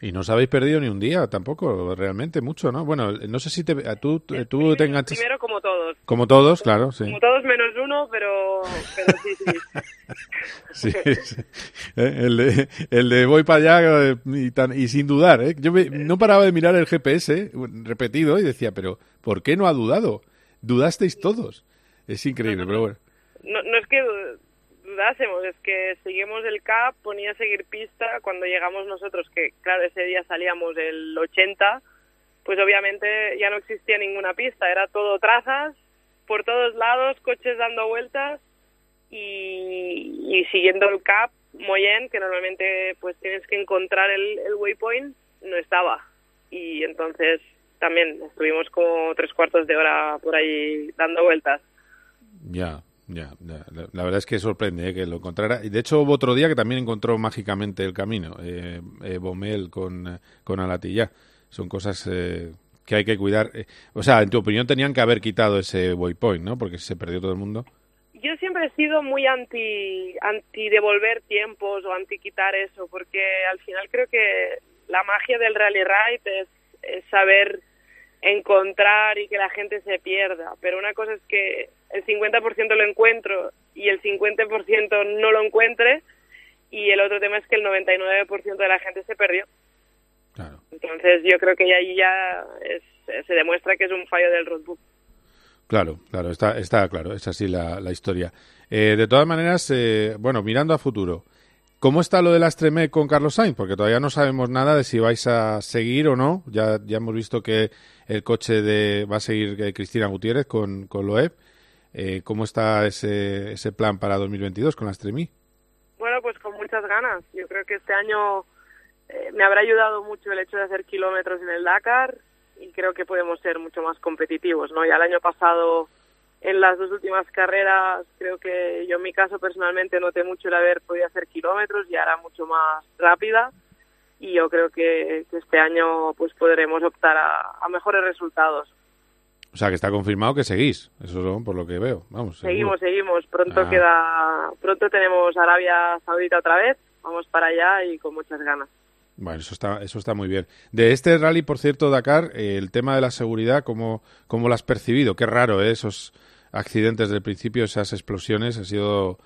Y no os habéis perdido ni un día tampoco, realmente mucho, ¿no? Bueno, no sé si te, a tú, tú te enganchas... Primero como todos. Como todos, claro, sí. Como todos menos uno, pero, pero sí, sí. Sí, sí. Eh, El, de, el de voy para allá eh, y, tan- y sin dudar. ¿eh? Yo me- no paraba de mirar el GPS repetido y decía, pero ¿por qué no ha dudado? Dudasteis todos. Es increíble, pero bueno. No, no es que dudásemos, es que seguimos el CAP, ponía seguir pista cuando llegamos nosotros, que claro, ese día salíamos el 80, pues obviamente ya no existía ninguna pista, era todo trazas, por todos lados, coches dando vueltas y, y siguiendo el CAP, Moyen, que normalmente pues tienes que encontrar el, el waypoint, no estaba. Y entonces también estuvimos como tres cuartos de hora por ahí dando vueltas. Ya, ya, ya. La, verdad es que sorprende eh, que lo encontrara. Y de hecho hubo otro día que también encontró mágicamente el camino, eh, eh, Bomel con, con Alatilla. Son cosas eh, que hay que cuidar. Eh, o sea, en tu opinión tenían que haber quitado ese waypoint, ¿no? Porque se perdió todo el mundo. Yo siempre he sido muy anti, anti devolver tiempos o anti quitar eso, porque al final creo que la magia del rally ride es, es saber encontrar y que la gente se pierda. Pero una cosa es que el 50% lo encuentro y el 50% no lo encuentre, y el otro tema es que el 99% de la gente se perdió. Entonces yo creo que ahí ya es- se demuestra que es un fallo del roadbook. Claro, claro, está, está claro, es así la, la historia. Eh, de todas maneras, eh, bueno, mirando a futuro, ¿cómo está lo de la Extreme con Carlos Sainz? Porque todavía no sabemos nada de si vais a seguir o no. Ya, ya hemos visto que el coche de va a seguir eh, Cristina Gutiérrez con, con Loeb. Eh, ¿Cómo está ese, ese plan para 2022 con la Extreme? Bueno, pues con muchas ganas. Yo creo que este año eh, me habrá ayudado mucho el hecho de hacer kilómetros en el Dakar y creo que podemos ser mucho más competitivos, ¿no? Ya el año pasado en las dos últimas carreras creo que yo en mi caso personalmente noté mucho el haber podido hacer kilómetros y ahora mucho más rápida y yo creo que, que este año pues podremos optar a, a mejores resultados. O sea, que está confirmado que seguís, eso es por lo que veo. Vamos, seguro. Seguimos, seguimos. Pronto Ah. queda, pronto tenemos Arabia Saudita otra vez. Vamos para allá y con muchas ganas. Bueno, eso está, eso está muy bien. De este rally, por cierto, Dakar, el tema de la seguridad, ¿cómo, cómo lo has percibido? Qué raro, ¿eh? Esos accidentes del principio, esas explosiones, ha sido...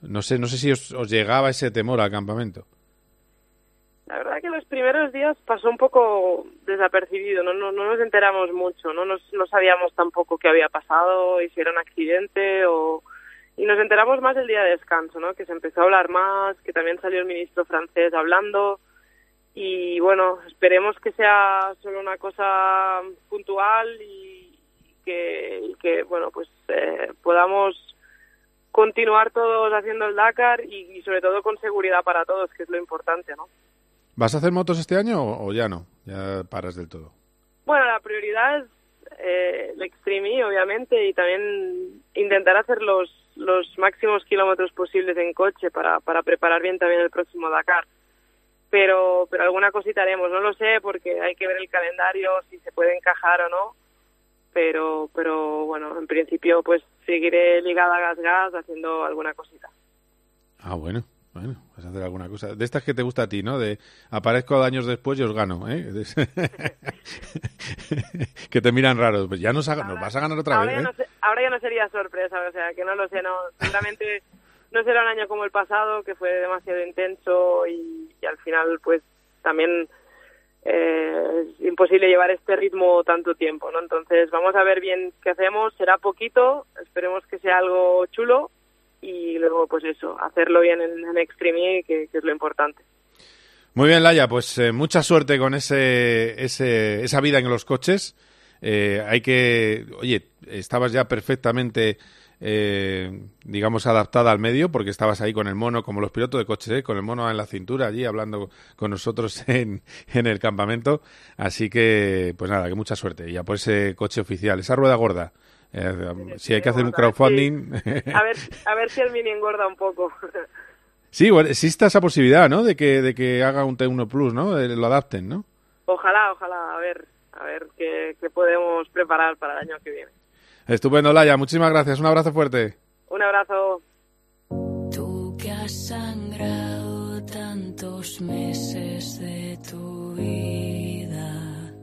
No sé, no sé si os, os llegaba ese temor al campamento. La verdad que los primeros días pasó un poco desapercibido, no, no, no nos enteramos mucho, no, nos, no sabíamos tampoco qué había pasado, si era un accidente o... Y nos enteramos más el día de descanso, ¿no? Que se empezó a hablar más, que también salió el ministro francés hablando y bueno, esperemos que sea solo una cosa puntual y que, y que bueno, pues eh, podamos continuar todos haciendo el Dakar y, y sobre todo con seguridad para todos, que es lo importante, ¿no? ¿Vas a hacer motos este año o, o ya no? Ya paras del todo. Bueno, la prioridad es eh, el Extreme E, obviamente, y también intentar hacer los, los máximos kilómetros posibles en coche para, para preparar bien también el próximo Dakar. Pero, pero alguna cosita haremos, no lo sé, porque hay que ver el calendario, si se puede encajar o no. Pero, pero bueno, en principio, pues seguiré ligada a Gas Gas haciendo alguna cosita. Ah, bueno, bueno, vas a hacer alguna cosa. De estas que te gusta a ti, ¿no? De aparezco años después y os gano, ¿eh? que te miran raro. Pues ya nos, ha- nos vas a ganar otra ahora, vez, ya ¿eh? no ahora ya no sería sorpresa, o sea, que no lo sé, no, seguramente no será un año como el pasado, que fue demasiado intenso y, y al final, pues, también eh, es imposible llevar este ritmo tanto tiempo, ¿no? Entonces, vamos a ver bien qué hacemos, será poquito, esperemos que sea algo chulo y luego, pues eso, hacerlo bien en, en Extreme E, que, que es lo importante. Muy bien, Laia, pues eh, mucha suerte con ese, ese, esa vida en los coches. Eh, hay que, oye, estabas ya perfectamente, eh, digamos, adaptada al medio porque estabas ahí con el mono, como los pilotos de coches, ¿eh? con el mono en la cintura allí hablando con nosotros en, en el campamento. Así que, pues nada, que mucha suerte. Y ya por ese coche oficial, esa rueda gorda. Eh, si hay que hacer un crowdfunding. A ver, a ver si el mini engorda un poco. Sí, bueno, existe esa posibilidad, ¿no? De que, de que haga un T1 Plus, ¿no? De- lo adapten, ¿no? Ojalá, ojalá, a ver, a ver qué, qué podemos preparar para el año que viene. Estupendo, Laia. Muchísimas gracias. Un abrazo fuerte. Un abrazo. Tú que has sangrado tantos meses de tu vida,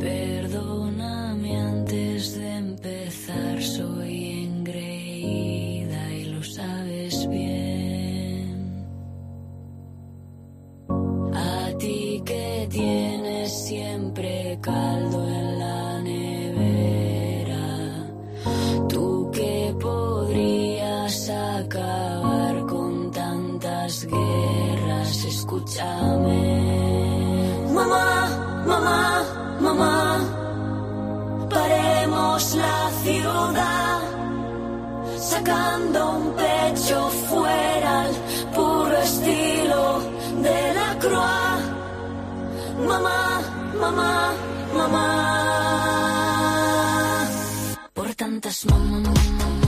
perdóname antes de empezar, soy engreída y lo sabes bien. A ti que tienes siempre caldo en la acabar con tantas guerras, escúchame. Mamá, mamá, mamá, paremos la ciudad, sacando un pecho fuera al puro estilo de la croix. Mamá, mamá, mamá. tantas mamá, mamá, mamá, mamá,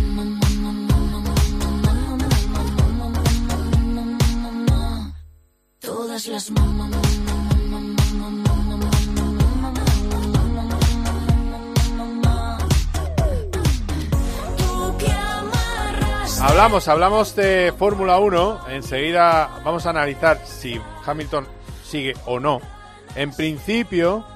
Hablamos, hablamos de Fórmula 1. Enseguida vamos a analizar si Hamilton sigue o no. En principio,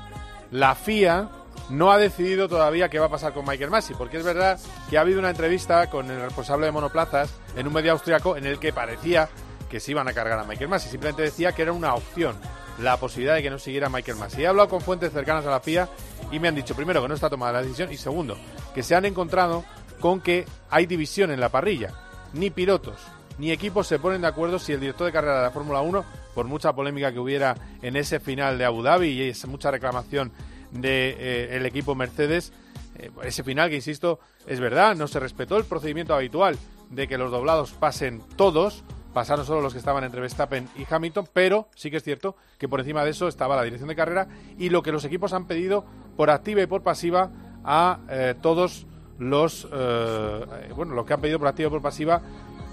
la FIA no ha decidido todavía qué va a pasar con Michael Masi, porque es verdad que ha habido una entrevista con el responsable de monoplazas en un medio austriaco en el que parecía que se iban a cargar a Michael Masi. Simplemente decía que era una opción la posibilidad de que no siguiera Michael Masi. He hablado con fuentes cercanas a la FIA y me han dicho, primero, que no está tomada la decisión y segundo, que se han encontrado con que hay división en la parrilla. Ni pilotos ni equipos se ponen de acuerdo si el director de carrera de la Fórmula 1, por mucha polémica que hubiera en ese final de Abu Dhabi y esa mucha reclamación del de, eh, el equipo Mercedes, eh, ese final que, insisto, es verdad, no se respetó el procedimiento habitual de que los doblados pasen todos, pasaron solo los que estaban entre Verstappen y Hamilton, pero sí que es cierto que por encima de eso estaba la dirección de carrera y lo que los equipos han pedido por activa y por pasiva a eh, todos los eh, bueno lo que han pedido por activa y por pasiva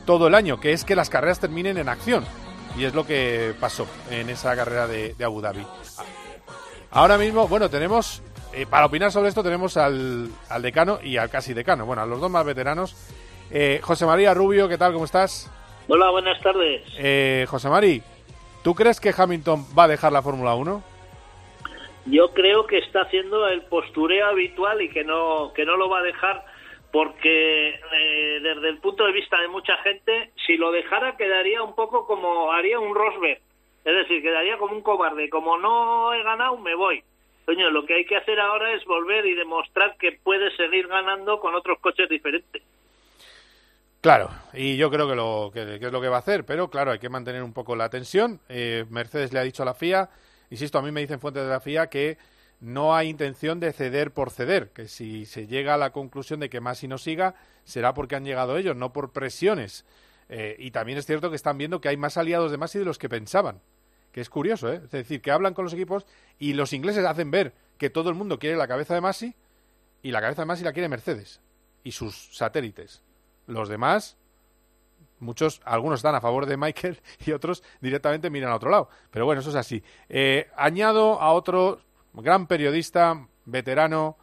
todo el año, que es que las carreras terminen en acción. Y es lo que pasó en esa carrera de, Abu Dhabi. Ahora mismo, bueno, tenemos, eh, para opinar sobre esto, tenemos al, al, decano y al casi decano, bueno, a los dos más veteranos. Eh, José María Rubio, ¿qué tal? ¿Cómo estás? Hola, buenas tardes. Eh, José María, ¿tú crees que Hamilton va a dejar la Fórmula 1? Yo creo que está haciendo el postureo habitual y que no, que no lo va a dejar porque eh, desde el punto de vista de mucha gente, si lo dejara quedaría un poco como haría un Rosberg, es decir, quedaría como un cobarde, como no he ganado, me voy. Coño, lo que hay que hacer ahora es volver y demostrar que puede seguir ganando con otros coches diferentes. Claro, y yo creo que, lo, que, es lo que va a hacer, pero claro, hay que mantener un poco la tensión. Eh, Mercedes le ha dicho a la FIA, insisto, a mí me dicen fuentes de la FIA que no hay intención de ceder por ceder, que si se llega a la conclusión de que Masi no siga, será porque han llegado ellos, no por presiones. Eh, y también es cierto que están viendo que hay más aliados de Masi de los que pensaban, que es curioso, ¿eh? es decir, que hablan con los equipos y los ingleses hacen ver que todo el mundo quiere la cabeza de Masi y la cabeza de Masi la quiere Mercedes y sus satélites. Los demás, muchos, algunos están a favor de Michael y otros directamente miran a otro lado. Pero bueno, eso es así. Eh, añado a otro gran periodista, veterano,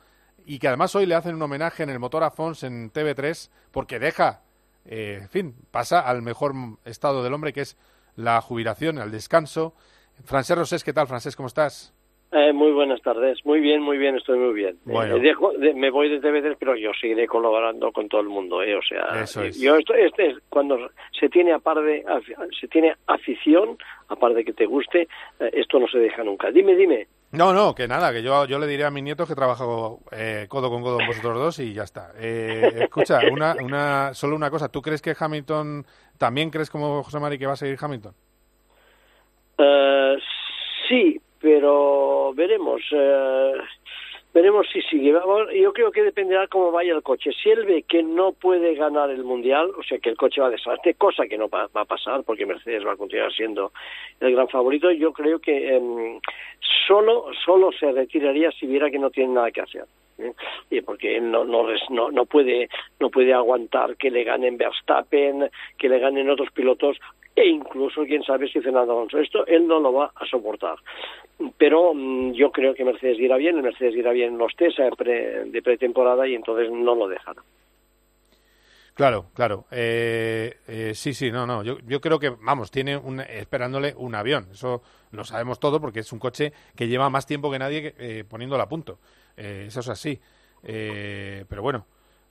y que además hoy le hacen un homenaje en el motor Afons en TV3, porque deja, eh, en fin, pasa al mejor estado del hombre, que es la jubilación, el descanso. Francés Rosés, ¿qué tal, Francés? ¿Cómo estás? Eh, muy buenas tardes. Muy bien, muy bien, estoy muy bien. Bueno. Eh, dejo, de, me voy de TV3, pero yo seguiré colaborando con todo el mundo, ¿eh? O sea, Eso es. yo esto, este es cuando se tiene aparte, se tiene afición, aparte de que te guste, eh, esto no se deja nunca. Dime, dime. No, no, que nada, que yo, yo le diré a mis nietos que trabajo eh, codo con codo con vosotros dos y ya está. Eh, escucha, una, una, solo una cosa, ¿tú crees que Hamilton, también crees como José Mari que va a seguir Hamilton? Uh, sí, pero veremos. Uh, veremos si sigue. Yo creo que dependerá cómo vaya el coche. Si él ve que no puede ganar el mundial, o sea que el coche va a desastre, cosa que no va, va a pasar porque Mercedes va a continuar siendo el gran favorito, yo creo que um, solo solo se retiraría si viera que no tiene nada que hacer. ¿eh? porque él no, no, no puede no puede aguantar que le ganen Verstappen, que le ganen otros pilotos e incluso quién sabe si Fernando Alonso. Esto él no lo va a soportar. Pero mmm, yo creo que Mercedes irá bien, el Mercedes irá bien en los test pre, de pretemporada y entonces no lo dejará. Claro, claro. Eh, eh, sí, sí, no, no. Yo, creo que, vamos, tiene un, esperándole un avión. Eso lo sabemos todo porque es un coche que lleva más tiempo que nadie eh, poniéndolo a punto. Eh, eso es así. Eh, pero bueno,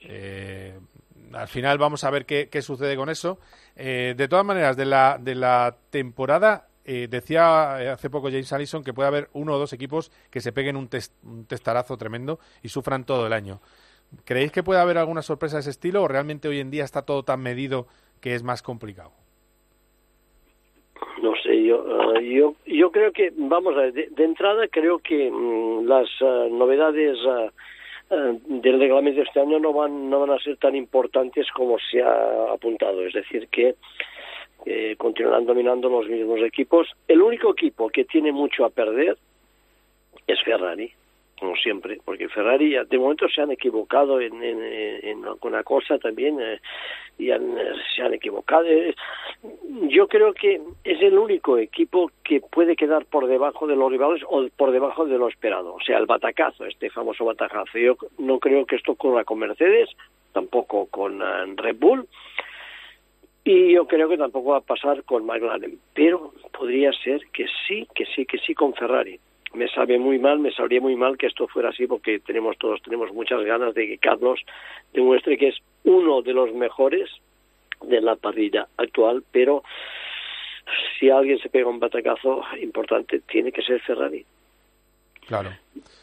eh, al final vamos a ver qué, qué sucede con eso. Eh, de todas maneras, de la, de la temporada, eh, decía hace poco James Allison que puede haber uno o dos equipos que se peguen un, un testarazo tremendo y sufran todo el año. ¿Creéis que puede haber alguna sorpresa de ese estilo o realmente hoy en día está todo tan medido que es más complicado? No sé, yo, yo, yo creo que, vamos a ver, de, entrada creo que um, las novedades del reglamento de este año no van, no van a ser tan importantes como se ha apuntado. Es decir, que eh, continuarán dominando los mismos equipos. El único equipo que tiene mucho a perder es Ferrari. Como siempre, porque Ferrari de momento se han equivocado en, en, alguna cosa también eh, y se han equivocado. Eh, Yo creo que es el único equipo que puede quedar por debajo de los rivales o por debajo de lo esperado, o sea, el batacazo, este famoso batacazo. Yo no creo que esto ocurra con Mercedes, tampoco con eh, Red Bull. Y yo creo que tampoco va a pasar con McLaren, pero podría ser que sí, que sí, que sí con Ferrari. Me sabe muy mal, me sabría muy mal que esto fuera así porque tenemos todos tenemos muchas ganas de que Carlos demuestre que es uno de los mejores de la parrilla actual, pero si alguien se pega un batacazo importante tiene que ser Ferrari. Claro.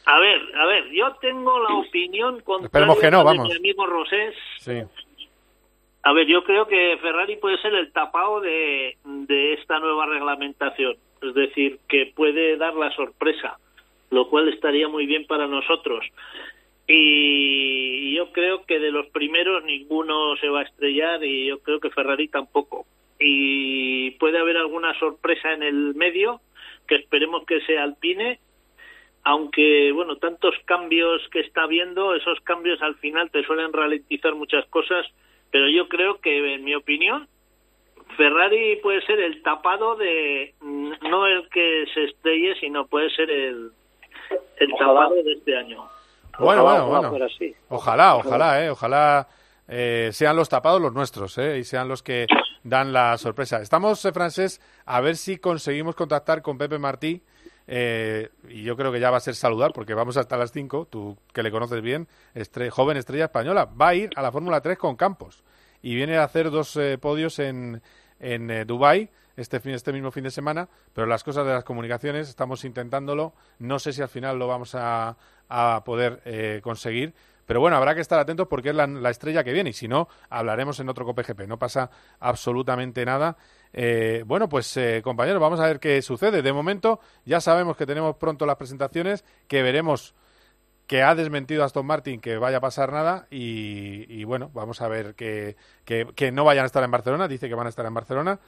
A ver, a ver, yo tengo la opinión contraria Esperemos que no, de vamos. mi amigo Rosés. Sí. A ver, yo creo que Ferrari puede ser el tapado de, de esta nueva reglamentación. Es decir, que puede dar la sorpresa, lo cual estaría muy bien para nosotros. Y yo creo que de los primeros ninguno se va a estrellar y yo creo que Ferrari tampoco. Y puede haber alguna sorpresa en el medio, que esperemos que sea Alpine, aunque bueno tantos cambios que está viendo esos cambios al final te suelen ralentizar muchas cosas pero yo creo que en mi opinión Ferrari puede ser el tapado de mm, no el que se estrelle sino puede ser el el Ojalá. tapado de este año Bueno, Ojalá, bueno, bueno. así. Ojalá, ojalá, eh, ojalá eh, sean los tapados los nuestros, eh, y sean los que dan la sorpresa. Estamos, eh, francés, a ver si conseguimos contactar con Pepe Martí, eh, y yo creo que ya va a ser saludar, porque vamos hasta las 5, tú que le conoces bien, estre- joven estrella española, va a ir a la Fórmula 3 con Campos, y viene a hacer dos eh, podios en, en eh, Dubái este, fin, este mismo fin de semana, pero las cosas de las comunicaciones estamos intentándolo, no sé si al final lo vamos a, a poder eh, conseguir, pero bueno, habrá que estar atentos porque es la, la estrella que viene y si no, hablaremos en otro COPGP. No pasa absolutamente nada. Eh, bueno, pues compañeros, vamos a ver qué sucede. De momento ya sabemos que tenemos pronto las presentaciones, que veremos que ha desmentido Aston Martin que vaya a pasar nada y, bueno, vamos a ver que, que, no vayan a estar en Barcelona, dice que van a estar en Barcelona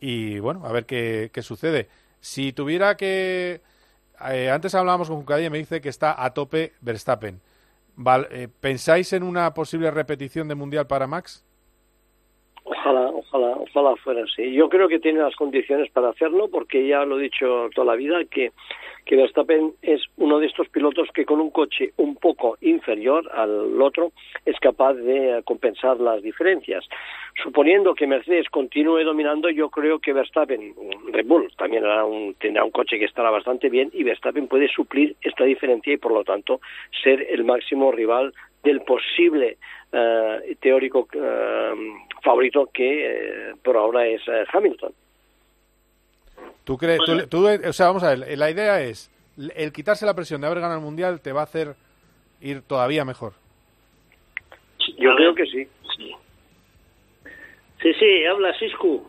y bueno, a ver qué, qué sucede. Si tuviera que... eh, antes hablábamos con Juncadilla y me dice que está a tope Verstappen. Eh, ¿Pensáis en una posible repetición de Mundial para Max? Ojalá, ojalá, ojalá fuera así. Yo creo que tiene las condiciones para hacerlo porque ya lo he dicho toda la vida que, que Verstappen es uno de estos pilotos que con un coche un poco inferior al otro es capaz de compensar las diferencias. Suponiendo que Mercedes continúe dominando, yo creo que Verstappen, Red Bull también hará un- tendrá un coche que estará bastante bien y Verstappen puede suplir esta diferencia y por lo tanto ser el máximo rival del posible eh, teórico eh, favorito que eh, por ahora es Hamilton. ¿Tú crees? tú- tú- o sea, vamos a ver, la idea es, el quitarse la presión de haber ganado el Mundial te va a hacer ir todavía mejor. Yo creo que sí. sí sí habla Siscu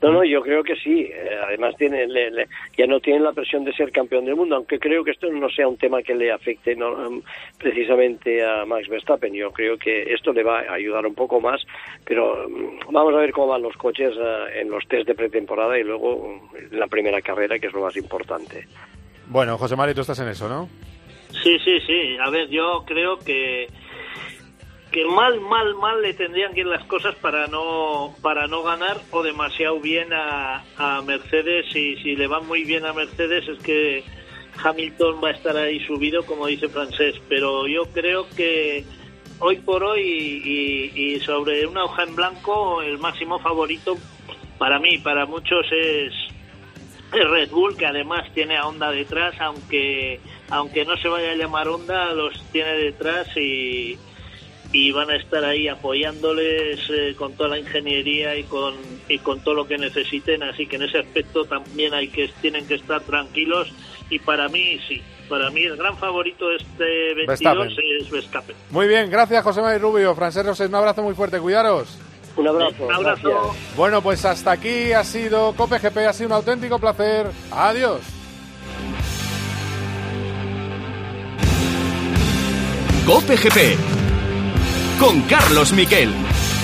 No, no, yo creo que sí. Eh, además, tiene, le- le- ya no tiene la presión de ser campeón del mundo, aunque creo que esto no sea un tema que le afecte no, um, precisamente a Max Verstappen. Yo creo que esto le va a ayudar un poco más, pero um, vamos a ver cómo van los coches eh, en los test de pretemporada y luego en la primera carrera, que es lo más importante. Bueno, José María, tú estás en eso, ¿no? Sí, sí, sí. A ver, yo creo que que mal, mal, mal le tendrían que ir las cosas para no para no ganar o demasiado bien a, a Mercedes. Y si le va muy bien a Mercedes es que Hamilton va a estar ahí subido como dice Francés pero yo creo que hoy por hoy y, sobre una hoja en blanco el máximo favorito para mí para muchos es es Red Bull que además tiene a Honda detrás aunque aunque no se vaya a llamar Honda los tiene detrás y y van a estar ahí apoyándoles eh, con toda la ingeniería y con y con todo lo que necesiten así que en ese aspecto también hay que tienen que estar tranquilos y para mí sí para mí el gran favorito de este 22 Verstappen. es Verstappen Muy bien, gracias José María Rubio. Francés Rosés, un abrazo muy fuerte, cuidaros. Un abrazo. un abrazo Bueno, pues hasta aquí ha sido COPGP, ha sido un auténtico placer. Adiós. Cope GP con Carlos Miquel.